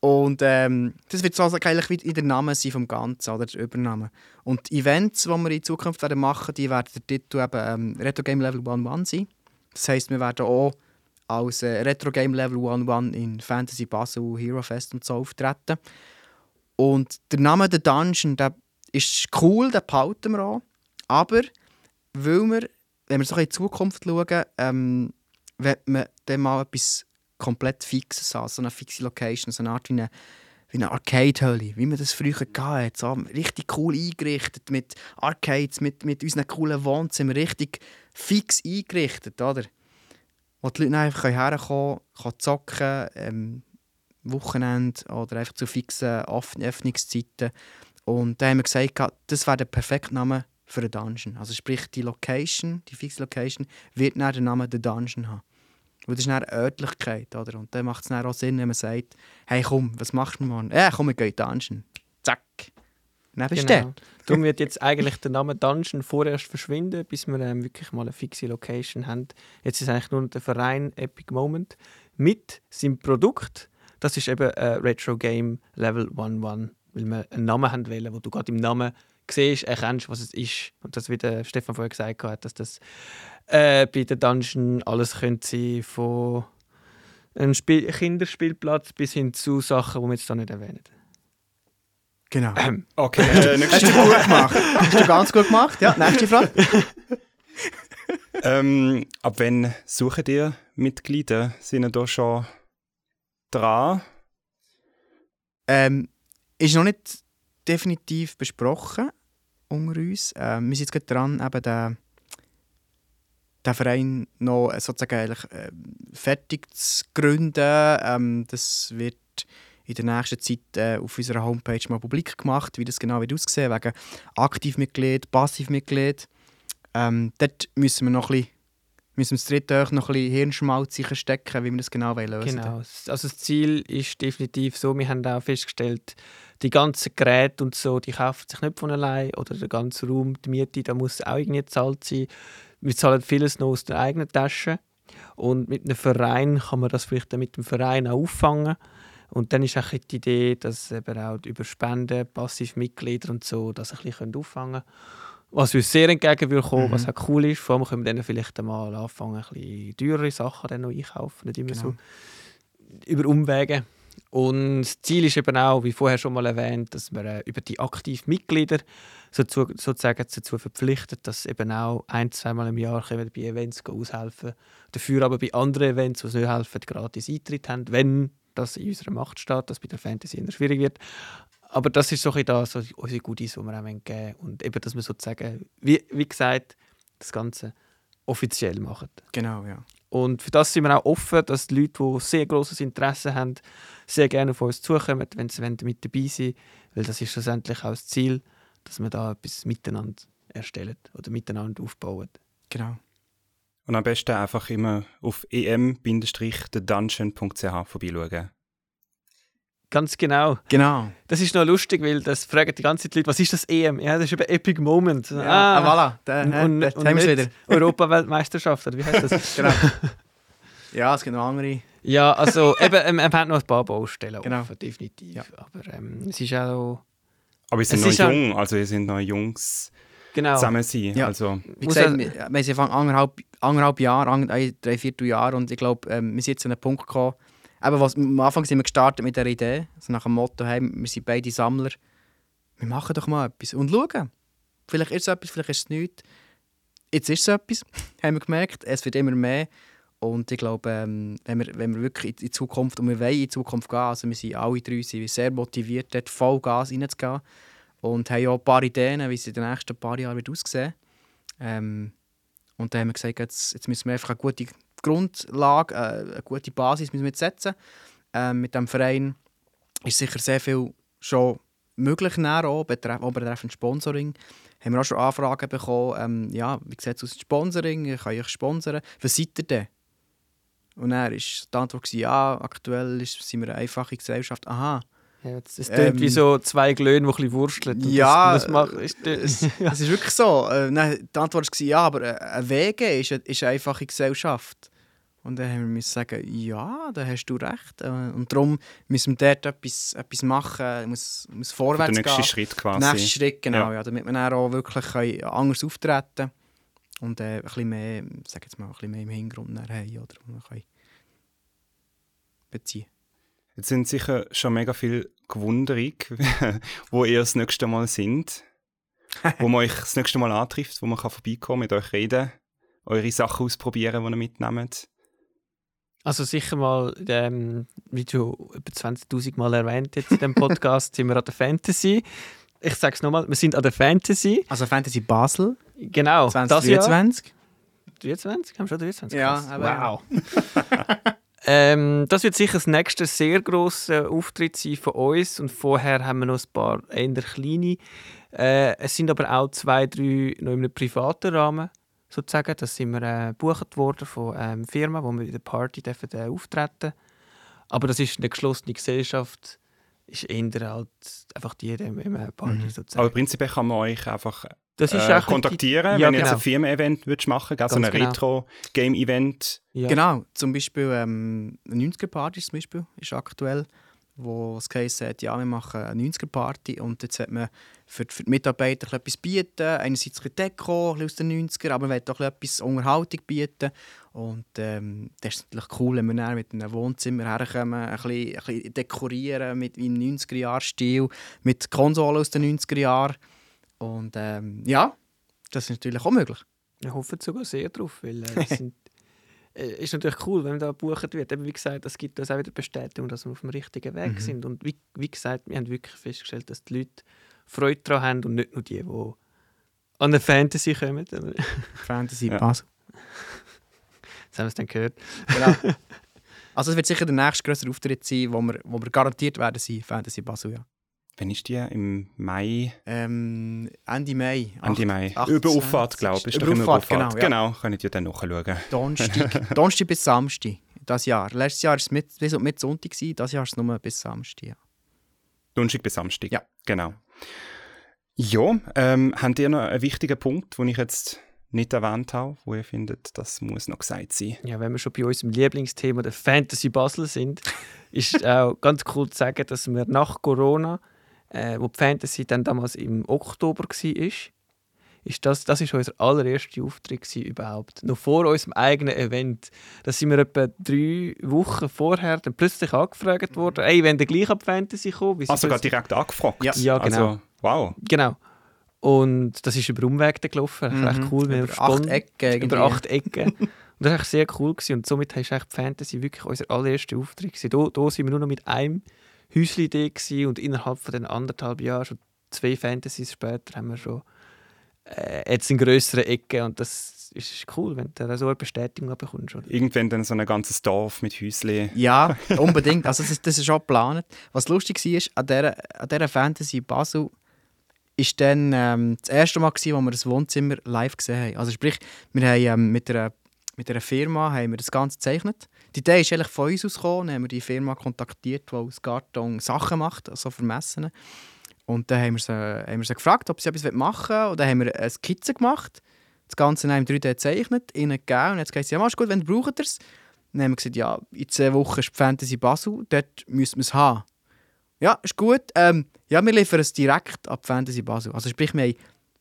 Und ähm, das wird so also eigentlich wie in der Name sein vom Ganzen, oder der Übernahme. Und die Events, die wir in Zukunft werden machen, die werden der Titel eben ähm, Retro Game Level 1.1 sein. Das heisst, wir werden auch als äh, Retro Game Level 1.1 in Fantasy Basel, Hero Fest und so auftreten. Und der Name der Dungeon, der ist cool, den behalten wir auch. Aber weil wir, wenn wir so in die Zukunft schauen, ähm, wenn man dann mal etwas komplett Fixes haben, so eine fixe Location, so eine Art wie eine, wie eine Arcade-Hölle, wie man das früher hatte, so richtig cool eingerichtet, mit Arcades, mit, mit unseren coolen Wohnzimmern, richtig fix eingerichtet, oder? Wo die Leute einfach herkommen können, zocken ähm, Wochenende oder einfach zu fixen Öffnungszeiten. Und da haben wir gesagt, das wäre der perfekte Name für einen Dungeon. Also sprich, die Location, die fixe Location, wird dann den Namen der Dungeon haben. Weil das ist eine Örtlichkeit, oder? Und dann macht es auch Sinn, wenn man sagt, hey komm, was machst du morgen? Ja, komm, wir gehen in die Dungeon. Zack. Bist genau. Darum wird jetzt eigentlich der Name Dungeon vorerst verschwinden, bis wir ähm, wirklich mal eine fixe Location haben. Jetzt ist eigentlich nur der Verein Epic Moment mit seinem Produkt. Das ist eben ein Retro Game Level 11, weil wir einen Namen haben wollen, wo du gerade im Namen siehst, erkennst, was es ist. Und das, wie der Stefan vorher gesagt hat, dass das äh, bei der Dungeon alles könnte sein von einem Spiel Kinderspielplatz bis hin zu Sachen, die wir jetzt hier nicht erwähnen. Genau. Ähm, okay, äh, hast du gut gemacht. Hast du ganz gut gemacht. Ja, nächste Frage. [laughs] ähm, ab wann suchen ihr Mitglieder? Sind ihr da schon dran? Ähm, ist noch nicht definitiv besprochen unter uns. Ähm, wir sind jetzt gerade dran, eben den, den Verein noch sozusagen eigentlich, äh, fertig zu gründen. Ähm, das wird in der nächsten Zeit äh, auf unserer Homepage mal publik gemacht, wie das genau wird aussehen wegen Aktivmitglied, Passivmitglied. Ähm, dort müssen wir noch ein bisschen müssen wir das dritte auch noch ein bisschen Hirnschmalz stecken, wie wir das genau lösen wollen. Genau. Also das Ziel ist definitiv so, wir haben auch festgestellt, die ganzen Geräte und so, die kaufen sich nicht von allein oder der ganze Raum, die Miete, da muss auch irgendwie gezahlt sein. Wir zahlen vieles noch aus der eigenen Tasche und mit einem Verein kann man das vielleicht mit dem Verein auch auffangen. Und dann ist auch die Idee, dass eben auch über Spenden, Passivmitglieder und so das ein bisschen auffangen können. Was uns sehr entgegen will kommen, mhm. was auch cool ist. Vor allem können wir dann vielleicht einmal anfangen, ein bisschen teurere Sachen dann noch einkaufen, nicht immer genau. so über Umwege. Und das Ziel ist eben auch, wie vorher schon mal erwähnt, dass wir äh, über die aktiven Mitglieder so, sozusagen dazu verpflichtet, dass eben auch ein, zweimal im Jahr können bei Events aushelfen Dafür aber bei anderen Events, die nicht helfen, gratis Eintritt haben, wenn das in unserer Macht steht, dass bei der Fantasy immer schwierig wird. Aber das ist so ein das, so unsere Goodies, die wir auch geben Und eben, dass wir sozusagen, wie, wie gesagt, das Ganze offiziell machen. Genau, ja. Und für das sind wir auch offen, dass die Leute, die sehr großes Interesse haben, sehr gerne auf uns zukommen, wenn sie mit dabei sind Weil das ist schlussendlich auch das Ziel, dass wir da etwas miteinander erstellen oder miteinander aufbauen. Genau. Und am besten einfach immer auf em-thedungeon.ch vorbeischauen. Ganz genau. Genau. Das ist noch lustig, weil das fragen die ganze Zeit die Leute, was ist das EM? Ja, das ist eben Epic Moment. Ja, ah, ah voilà. Da, und, und, und haben wieder. [laughs] Europaweltmeisterschaft, oder wie heißt das? [laughs] genau. Ja, es gibt noch andere. Ja, also [laughs] eben, ähm, wir haben noch ein paar Baustellen genau. offen, definitiv. Ja. Aber ähm, es ist auch... Aber wir sind noch jung, also wir sind noch Jungs genau. zusammen sein. Ja. Also. Wie gesagt, wir, wir sind anderthalb, anderthalb Jahre, drei, vier Jahre und ich glaube, ähm, wir sind jetzt an einen Punkt gekommen, Eben, was, am Anfang sind wir gestartet mit der Idee, also nach dem Motto, hey, wir sind beide Sammler, wir machen doch mal etwas und schauen. Vielleicht ist es etwas, vielleicht ist es nichts. Jetzt ist es etwas, [laughs] haben wir gemerkt. Es wird immer mehr. Und ich glaube, ähm, wenn, wir, wenn wir wirklich in die Zukunft, und wir wollen in die Zukunft gehen, also wir sind alle drei sind sehr motiviert, dort voll Gas reinzugehen. Und haben auch ein paar Ideen, wie es in den nächsten paar Jahren wird aussehen ähm, Und dann haben wir gesagt, jetzt, jetzt müssen wir einfach eine gute Grundlage, äh, eine gute Basis müssen wir setzen. Ähm, mit dem Verein ist sicher sehr viel schon möglich, auch, betreffend, auch betreffend Sponsoring. Haben wir auch schon Anfragen bekommen, ähm, ja, wie sieht es aus mit Sponsoring, ich kann ich sponsern, was seid ihr denn? Und dann war die Antwort, ja, aktuell sind wir eine einfache Gesellschaft. Aha. Ja, das klingt ähm, wie so zwei Glöhne, die ein bisschen wursteln. Ja, das, das macht, ist es, es, ist wirklich so. Äh, die Antwort war, ja, aber äh, ein WG ist eine, ist eine einfache Gesellschaft. Und dann haben wir sagen, ja, da hast du recht. Äh, und darum müssen wir dort etwas, etwas machen, muss, muss vorwärts gehen. Der nächste gehen. Schritt quasi. Der nächste Schritt, genau, ja. ja damit wir dann auch wirklich anders auftreten können und äh, ein bisschen mehr, sag jetzt mal, ein bisschen mehr im Hintergrund haben oder können beziehen. Jetzt sind sicher schon mega viel gewunderig, [laughs] wo ihr das nächste Mal sind, wo man euch das nächste Mal antrifft, wo man vorbeikommen kann, mit euch reden, eure Sachen ausprobieren, die ihr mitnehmt. Also sicher mal, ähm, wie du über 20'000 Mal erwähnt jetzt in dem Podcast, [laughs] sind wir an der Fantasy. Ich sage es nochmal, wir sind an der Fantasy. Also Fantasy Basel. Genau, 2023. 23? Haben wir schon 23? Ja, aber- wow. [laughs] ähm, das wird sicher das nächste sehr grosse Auftritt sein von uns. Und vorher haben wir noch ein paar eher kleine. Äh, es sind aber auch zwei, drei noch in einem privaten Rahmen sozusagen. Da sind wir äh, gebucht worden von ähm, Firmen, wo wir in der Party dürfen, äh, auftreten Aber das ist eine geschlossene Gesellschaft. Ist eher halt einfach die in einem Party Mhm. sozusagen. Aber prinzipiell kann man euch einfach das ist äh, auch kontaktieren, Ja, wenn ihr jetzt genau. ein Firmen-Event machen würdest, also Ganz ein genau. Retro-Game-Event. Ja. Genau, zum Beispiel ähm, eine 90er-Party zum Beispiel ist aktuell, wo es geheißen hat, ja, wir machen eine 90er-Party und jetzt hat man für, für die Mitarbeiter ein bisschen etwas bieten, einerseits ein bisschen Deko aus den 90er, aber man will auch ein bisschen etwas Unterhaltung bieten und ähm, das ist natürlich cool, wenn wir dann mit einem Wohnzimmer herkommen, ein bisschen, ein bisschen dekorieren mit wie im 90er-Jahr-Stil, mit Konsolen aus den 90er-Jahren und ähm, ja, das ist natürlich auch möglich. Ich hoffe sogar sehr drauf, weil äh, [laughs] sind, äh, ist natürlich cool, wenn man da gebucht wird. Eben, wie gesagt, das gibt uns auch wieder Bestätigung, dass wir auf dem richtigen Weg Mhm. sind. Und wie, wie gesagt, wir haben wirklich festgestellt, dass die Leute Freude daran haben und nicht nur die, die an eine Fantasy kommen. Das [laughs] haben Fantasy Ja. Basel. wir es dann gehört. Genau. [laughs] Also es wird sicher der nächste größere Auftritt sein, wo wir, wo wir garantiert werden sein, Fantasy Basel, ja. Wann ist die? Im Mai? Ähm, Ende Mai. Ende Mai. 28. Über Auffahrt, glaube ich. Über Auffahrt, genau, ja. Genau, könnt ihr dann nachschauen. Donnerstag, [laughs] Donnerstag bis Samstag, das Jahr. Letztes Jahr war es mit, bis mit Sonntag, gewesen, das Jahr ist es nur bis Samstag. Ja. Donnerstag bis Samstag. Ja. Genau. Ja, ähm, habt ihr noch einen wichtigen Punkt, den ich jetzt nicht erwähnt habe, wo ihr findet, das muss noch gesagt sein? Ja, wenn wir schon bei unserem Lieblingsthema der Fantasy Basel sind, [laughs] ist auch ganz cool zu sagen, dass wir nach Corona, äh, wo die Fantasy dann damals im Oktober war, ist das, das ist unser allererster Auftritt überhaupt. Noch vor unserem eigenen Event. Da sind wir etwa drei Wochen vorher dann plötzlich angefragt worden, hey, wenn der gleich ab Fantasy sie Also gerade plötzlich- direkt angefragt? Ja. Ja, genau. Also, wow. Genau. Und das ist über Umweg gelaufen. Mhm. cool. Wir Über acht Ecken. Über acht Ecken. Und das war sehr cool. Gewesen. Und somit war die Fantasy wirklich unser allererster Auftritt. Da, da sind wir nur noch mit einem Gewesen und innerhalb von den anderthalb Jahren, schon zwei Fantasies später, haben wir schon äh, jetzt in grösseren Ecken. Und das ist cool, wenn du da so eine Bestätigung bekommst. Oder? Irgendwann dann so ein ganzes Dorf mit Häuschen. Ja, unbedingt. Also das, ist- das ist schon geplant. Was lustig war, an dieser, an dieser Fantasy Basel ist dann ähm, das erste Mal, gewesen, wo wir das Wohnzimmer live gesehen haben. Also sprich, wir haben ähm, mit, einer, mit einer Firma haben wir das Ganze gezeichnet. Die Idee ist eigentlich von uns ausgekommen. Dann haben wir die Firma kontaktiert, die aus Karton Sachen macht, also für Messen. Und dann haben wir sie, haben wir sie gefragt, ob sie etwas machen wollen. Und dann haben wir eine Skizze gemacht. Das Ganze in einem 3D gezeichnet, ihnen gegeben. Und jetzt gesagt, ja, machst gut, wenn braucht es. Dann haben wir gesagt, ja, in zwei Wochen ist die Fantasy Basel, dort müssen wir es haben. Ja, ist gut. Ähm, ja, wir liefern es direkt ab Fantasy Basel. Also sprich, wir haben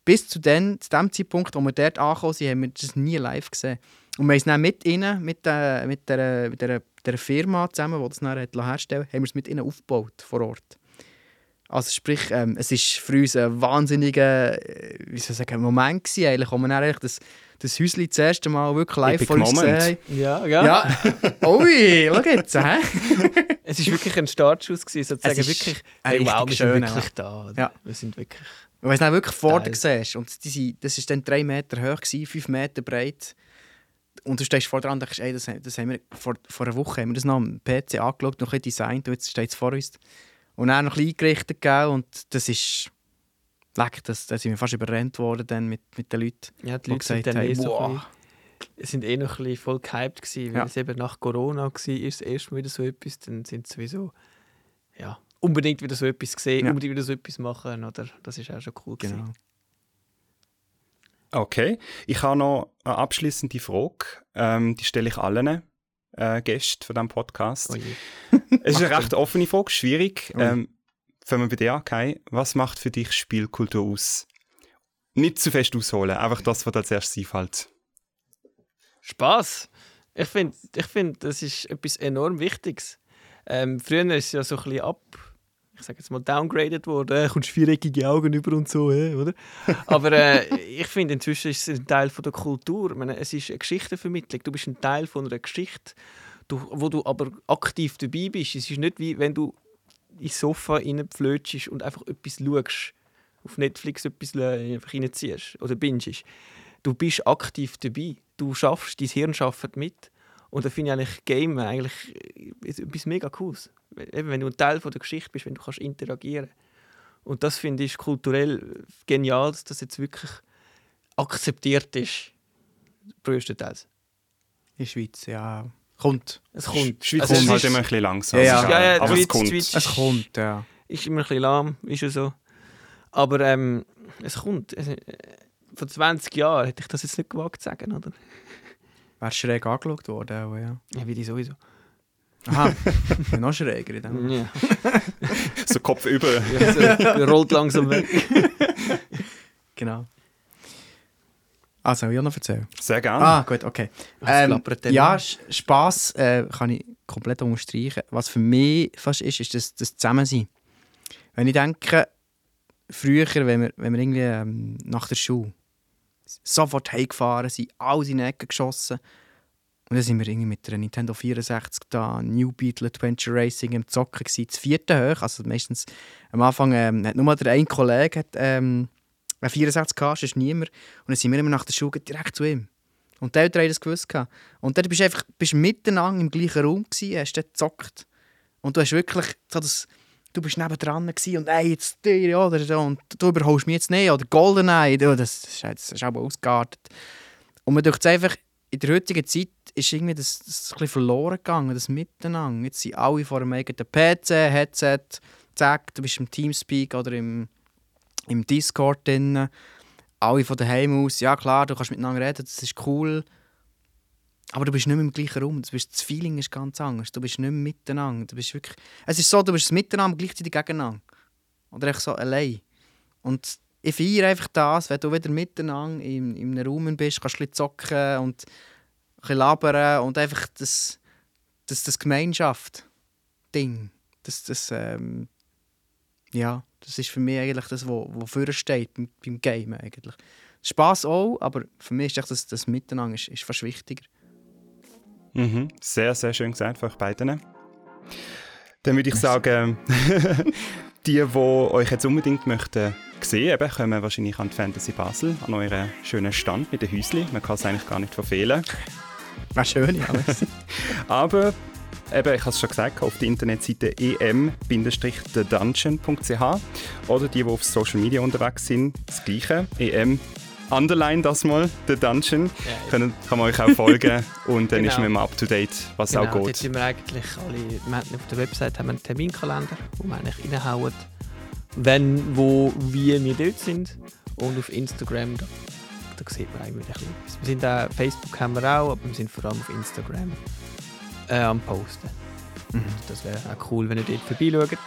bis zu, den, zu dem Zeitpunkt, wo wir dort angekommen sind, haben wir das nie live gesehen. Und wir haben es dann mit ihnen, mit, äh, mit, der, mit der, der Firma zusammen, die das dann hat herstellen haben wir es mit ihnen aufgebaut vor Ort. Also sprich, ähm, es ist für uns ein wahnsinniger äh, wie soll ich sagen, Moment gewesen, eigentlich, wo wir dann eigentlich das, das Häuschen das erste Mal wirklich live Epic vor uns Moment. gesehen Ja, haben. Ja. Ui, schau jetzt, hä? [laughs] Es war wirklich ein Startschuss, gewesen, sozusagen. Es ist wirklich, ein hey, wow, wir richtig sind wirklich da. oder? Ja. Wir sind wirklich... Wenn du dann wirklich vor Geil. dir siehst, und die, das war dann drei Meter hoch, gewesen, fünf Meter breit, und du stehst vor dran und denkst, ey, das, das haben wir vor, vor einer Woche haben wir das noch am PC angeschaut, noch ein designt und jetzt steht es vor uns. Und dann noch ein bisschen eingerichtet, gell, und das ist... Leck, das, da sind wir fast überrennt worden dann mit, mit den Leuten. Ja, die die Leute sind gesagt dann eh haben, so wow. sind eh noch ein bisschen voll gehypt gewesen, weil Ja. es eben nach Corona war, ist das erste Mal wieder so etwas, dann sind sie sowieso ja, unbedingt wieder so etwas gesehen, Ja. unbedingt wieder so etwas machen, oder? Das ist auch schon cool gewesen. Genau. Okay. Ich habe noch eine abschließende Frage. Ähm, die stelle ich allen äh, Gästen von diesem Podcast. Oh. [laughs] Es ist eine recht offene Frage, schwierig. Ui. Ähm, fangen wir bei dir an, Kai. Was macht für dich Spielkultur aus? Nicht zu fest ausholen, einfach das, was dir als erstes einfällt. Spaß. Ich finde, ich find, das ist etwas enorm Wichtiges. Ähm, früher ist es ja so ein bisschen ab, ich sage jetzt mal, downgraded worden. Äh, kommst viereckige Augen über und so, oder? [laughs] Aber äh, ich finde, inzwischen ist es ein Teil von der Kultur. Ich meine, es ist eine Geschichtenvermittlung. Du bist ein Teil von einer Geschichte, wo du aber aktiv dabei bist. Es ist nicht wie wenn du ins Sofa reinpflötschst und einfach etwas schaust. Auf Netflix etwas äh, einfach reinziehst oder bingest. Du bist aktiv dabei. du schaffst, dein Hirn schafft mit. Und da finde ich eigentlich Game eigentlich etwas mega Cooles. Eben, wenn du ein Teil von der Geschichte bist, wenn du kannst interagieren Und das finde ich kulturell genial, dass das jetzt wirklich akzeptiert ist. Größtenteils. In der Schweiz, ja. Kommt. Es kommt. Die Schweiz Also kommt es halt ist- immer ein bisschen langsam. Ja, ja. Ja, ja, aber es Schweiz- kommt. die Schweiz- Es kommt, ja. ist immer ein bisschen lahm, ist ja so. Aber ähm, es kommt. Es, äh, vor 20 Jahren hätte ich das jetzt nicht gewagt zu sagen, oder? Wäre schräg angeschaut worden, auch, ja. Ja, wie die sowieso. Aha, noch schräger in dem. Ja, [laughs] So Kopf über. ja so, der rollt langsam weg. [laughs] Genau. Also, will ich noch erzählen? Sehr gerne. Ah, gut, okay. Was Ähm, klappert denn? ja, Spass äh, kann ich komplett unterstreichen. Was für mich fast ist, ist das, das Zusammensein. Wenn ich denke, früher, wenn wir, wenn wir irgendwie ähm, nach der Schule sofort heimgefahren sind, alles in die Ecke geschossen und dann sind wir irgendwie mit der Nintendo 64 da, New Beetle Adventure Racing im Zocken gewesen, das vierte hoch, also meistens am Anfang ähm, hat nur der ein Kollege hat, ähm, eine 64 gehabt, sonst niemand und dann sind wir immer nach der Schule direkt zu ihm. Und Eltern haben das gewusst. gehabt. Und dann bist du einfach bist miteinander im gleichen Raum, gewesen, hast dort gezockt. Und du hast wirklich so das, du bist nebendran und «Ey, jetzt dir, oder so, und du überholst mich jetzt nicht, oder «Goldeneye», du, das, das, ist, das ist aber ausgeartet. Und man denkt einfach, in der heutigen Zeit ist irgendwie das, das ein verloren gegangen, das Miteinander. Jetzt sind alle vor einem eigenen PC, Headset, zack, du bist im Teamspeak oder im, im Discord drin alle von daheim aus, ja klar, du kannst miteinander reden, das ist cool. Aber du bist nicht mehr im gleichen Raum. Das Feeling ist ganz anders. Du bist nicht mehr miteinander. Du bist wirklich, es ist so, du bist miteinander gleichzeitig gegeneinander. Oder echt so allein. Und ich feiere einfach das, wenn du wieder miteinander in, in einem Raum bist, kannst du ein bisschen zocken und ein bisschen labern und einfach das, das, das Gemeinschaft-Ding. Das, das, ähm, ja, das ist für mich eigentlich das, wo vorne steht beim, beim Game eigentlich. Spaß auch, aber für mich ist das, das Miteinander ist, ist fast wichtiger. Mhm. Sehr, sehr schön gesagt von euch beiden. Dann würde ich sagen, [laughs] die, die euch jetzt unbedingt möchten sehen, eben, kommen wahrscheinlich an die Fantasy Basel, an euren schönen Stand mit den Häuschen. Man kann es eigentlich gar nicht verfehlen. Wäre schön, merci. [laughs] Aber eben, ich habe es schon gesagt, auf der Internetseite em-thedungeon.ch oder die, die auf Social Media unterwegs sind, das gleiche, em underline das mal, The Dungeon, Ja, Können, kann man euch auch folgen [laughs] und dann ist Genau. man immer up to date, was genau, auch dort geht. sind wir eigentlich alle, wir auf der Website haben wir einen Terminkalender, wo wir eigentlich reinhauen, wenn, wo, wie wir dort sind. Und auf Instagram, da, da sieht man eigentlich ein bisschen. Wir sind auch, Facebook haben wir auch, aber wir sind vor allem auf Instagram äh, am Posten. Mhm. Das wäre auch cool, wenn ihr dort vorbeischaut.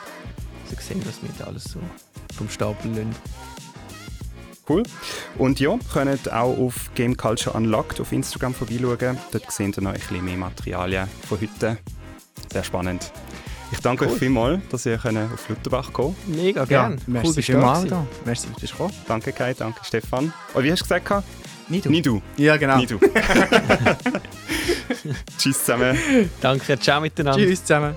So sehen, was wir da alles so vom Stapel lassen. Cool. Und ja, könnt auch auf Game Culture Unlocked auf Instagram vorbeischauen. Dort seht ihr noch ein bisschen mehr Materialien von heute. Sehr spannend. Ich danke Cool. euch vielmals, dass ihr könnt auf Lutterbach kommen Mega Ja, gerne. merci bist du gewesen. da. Merci, dass du gekommen Danke Kai, danke Stefan. Und wie hast du gesagt? Nicht Nie du. Ja, genau. Nie du. [laughs] Tschüss zusammen. Danke, ciao miteinander. Tschüss zusammen.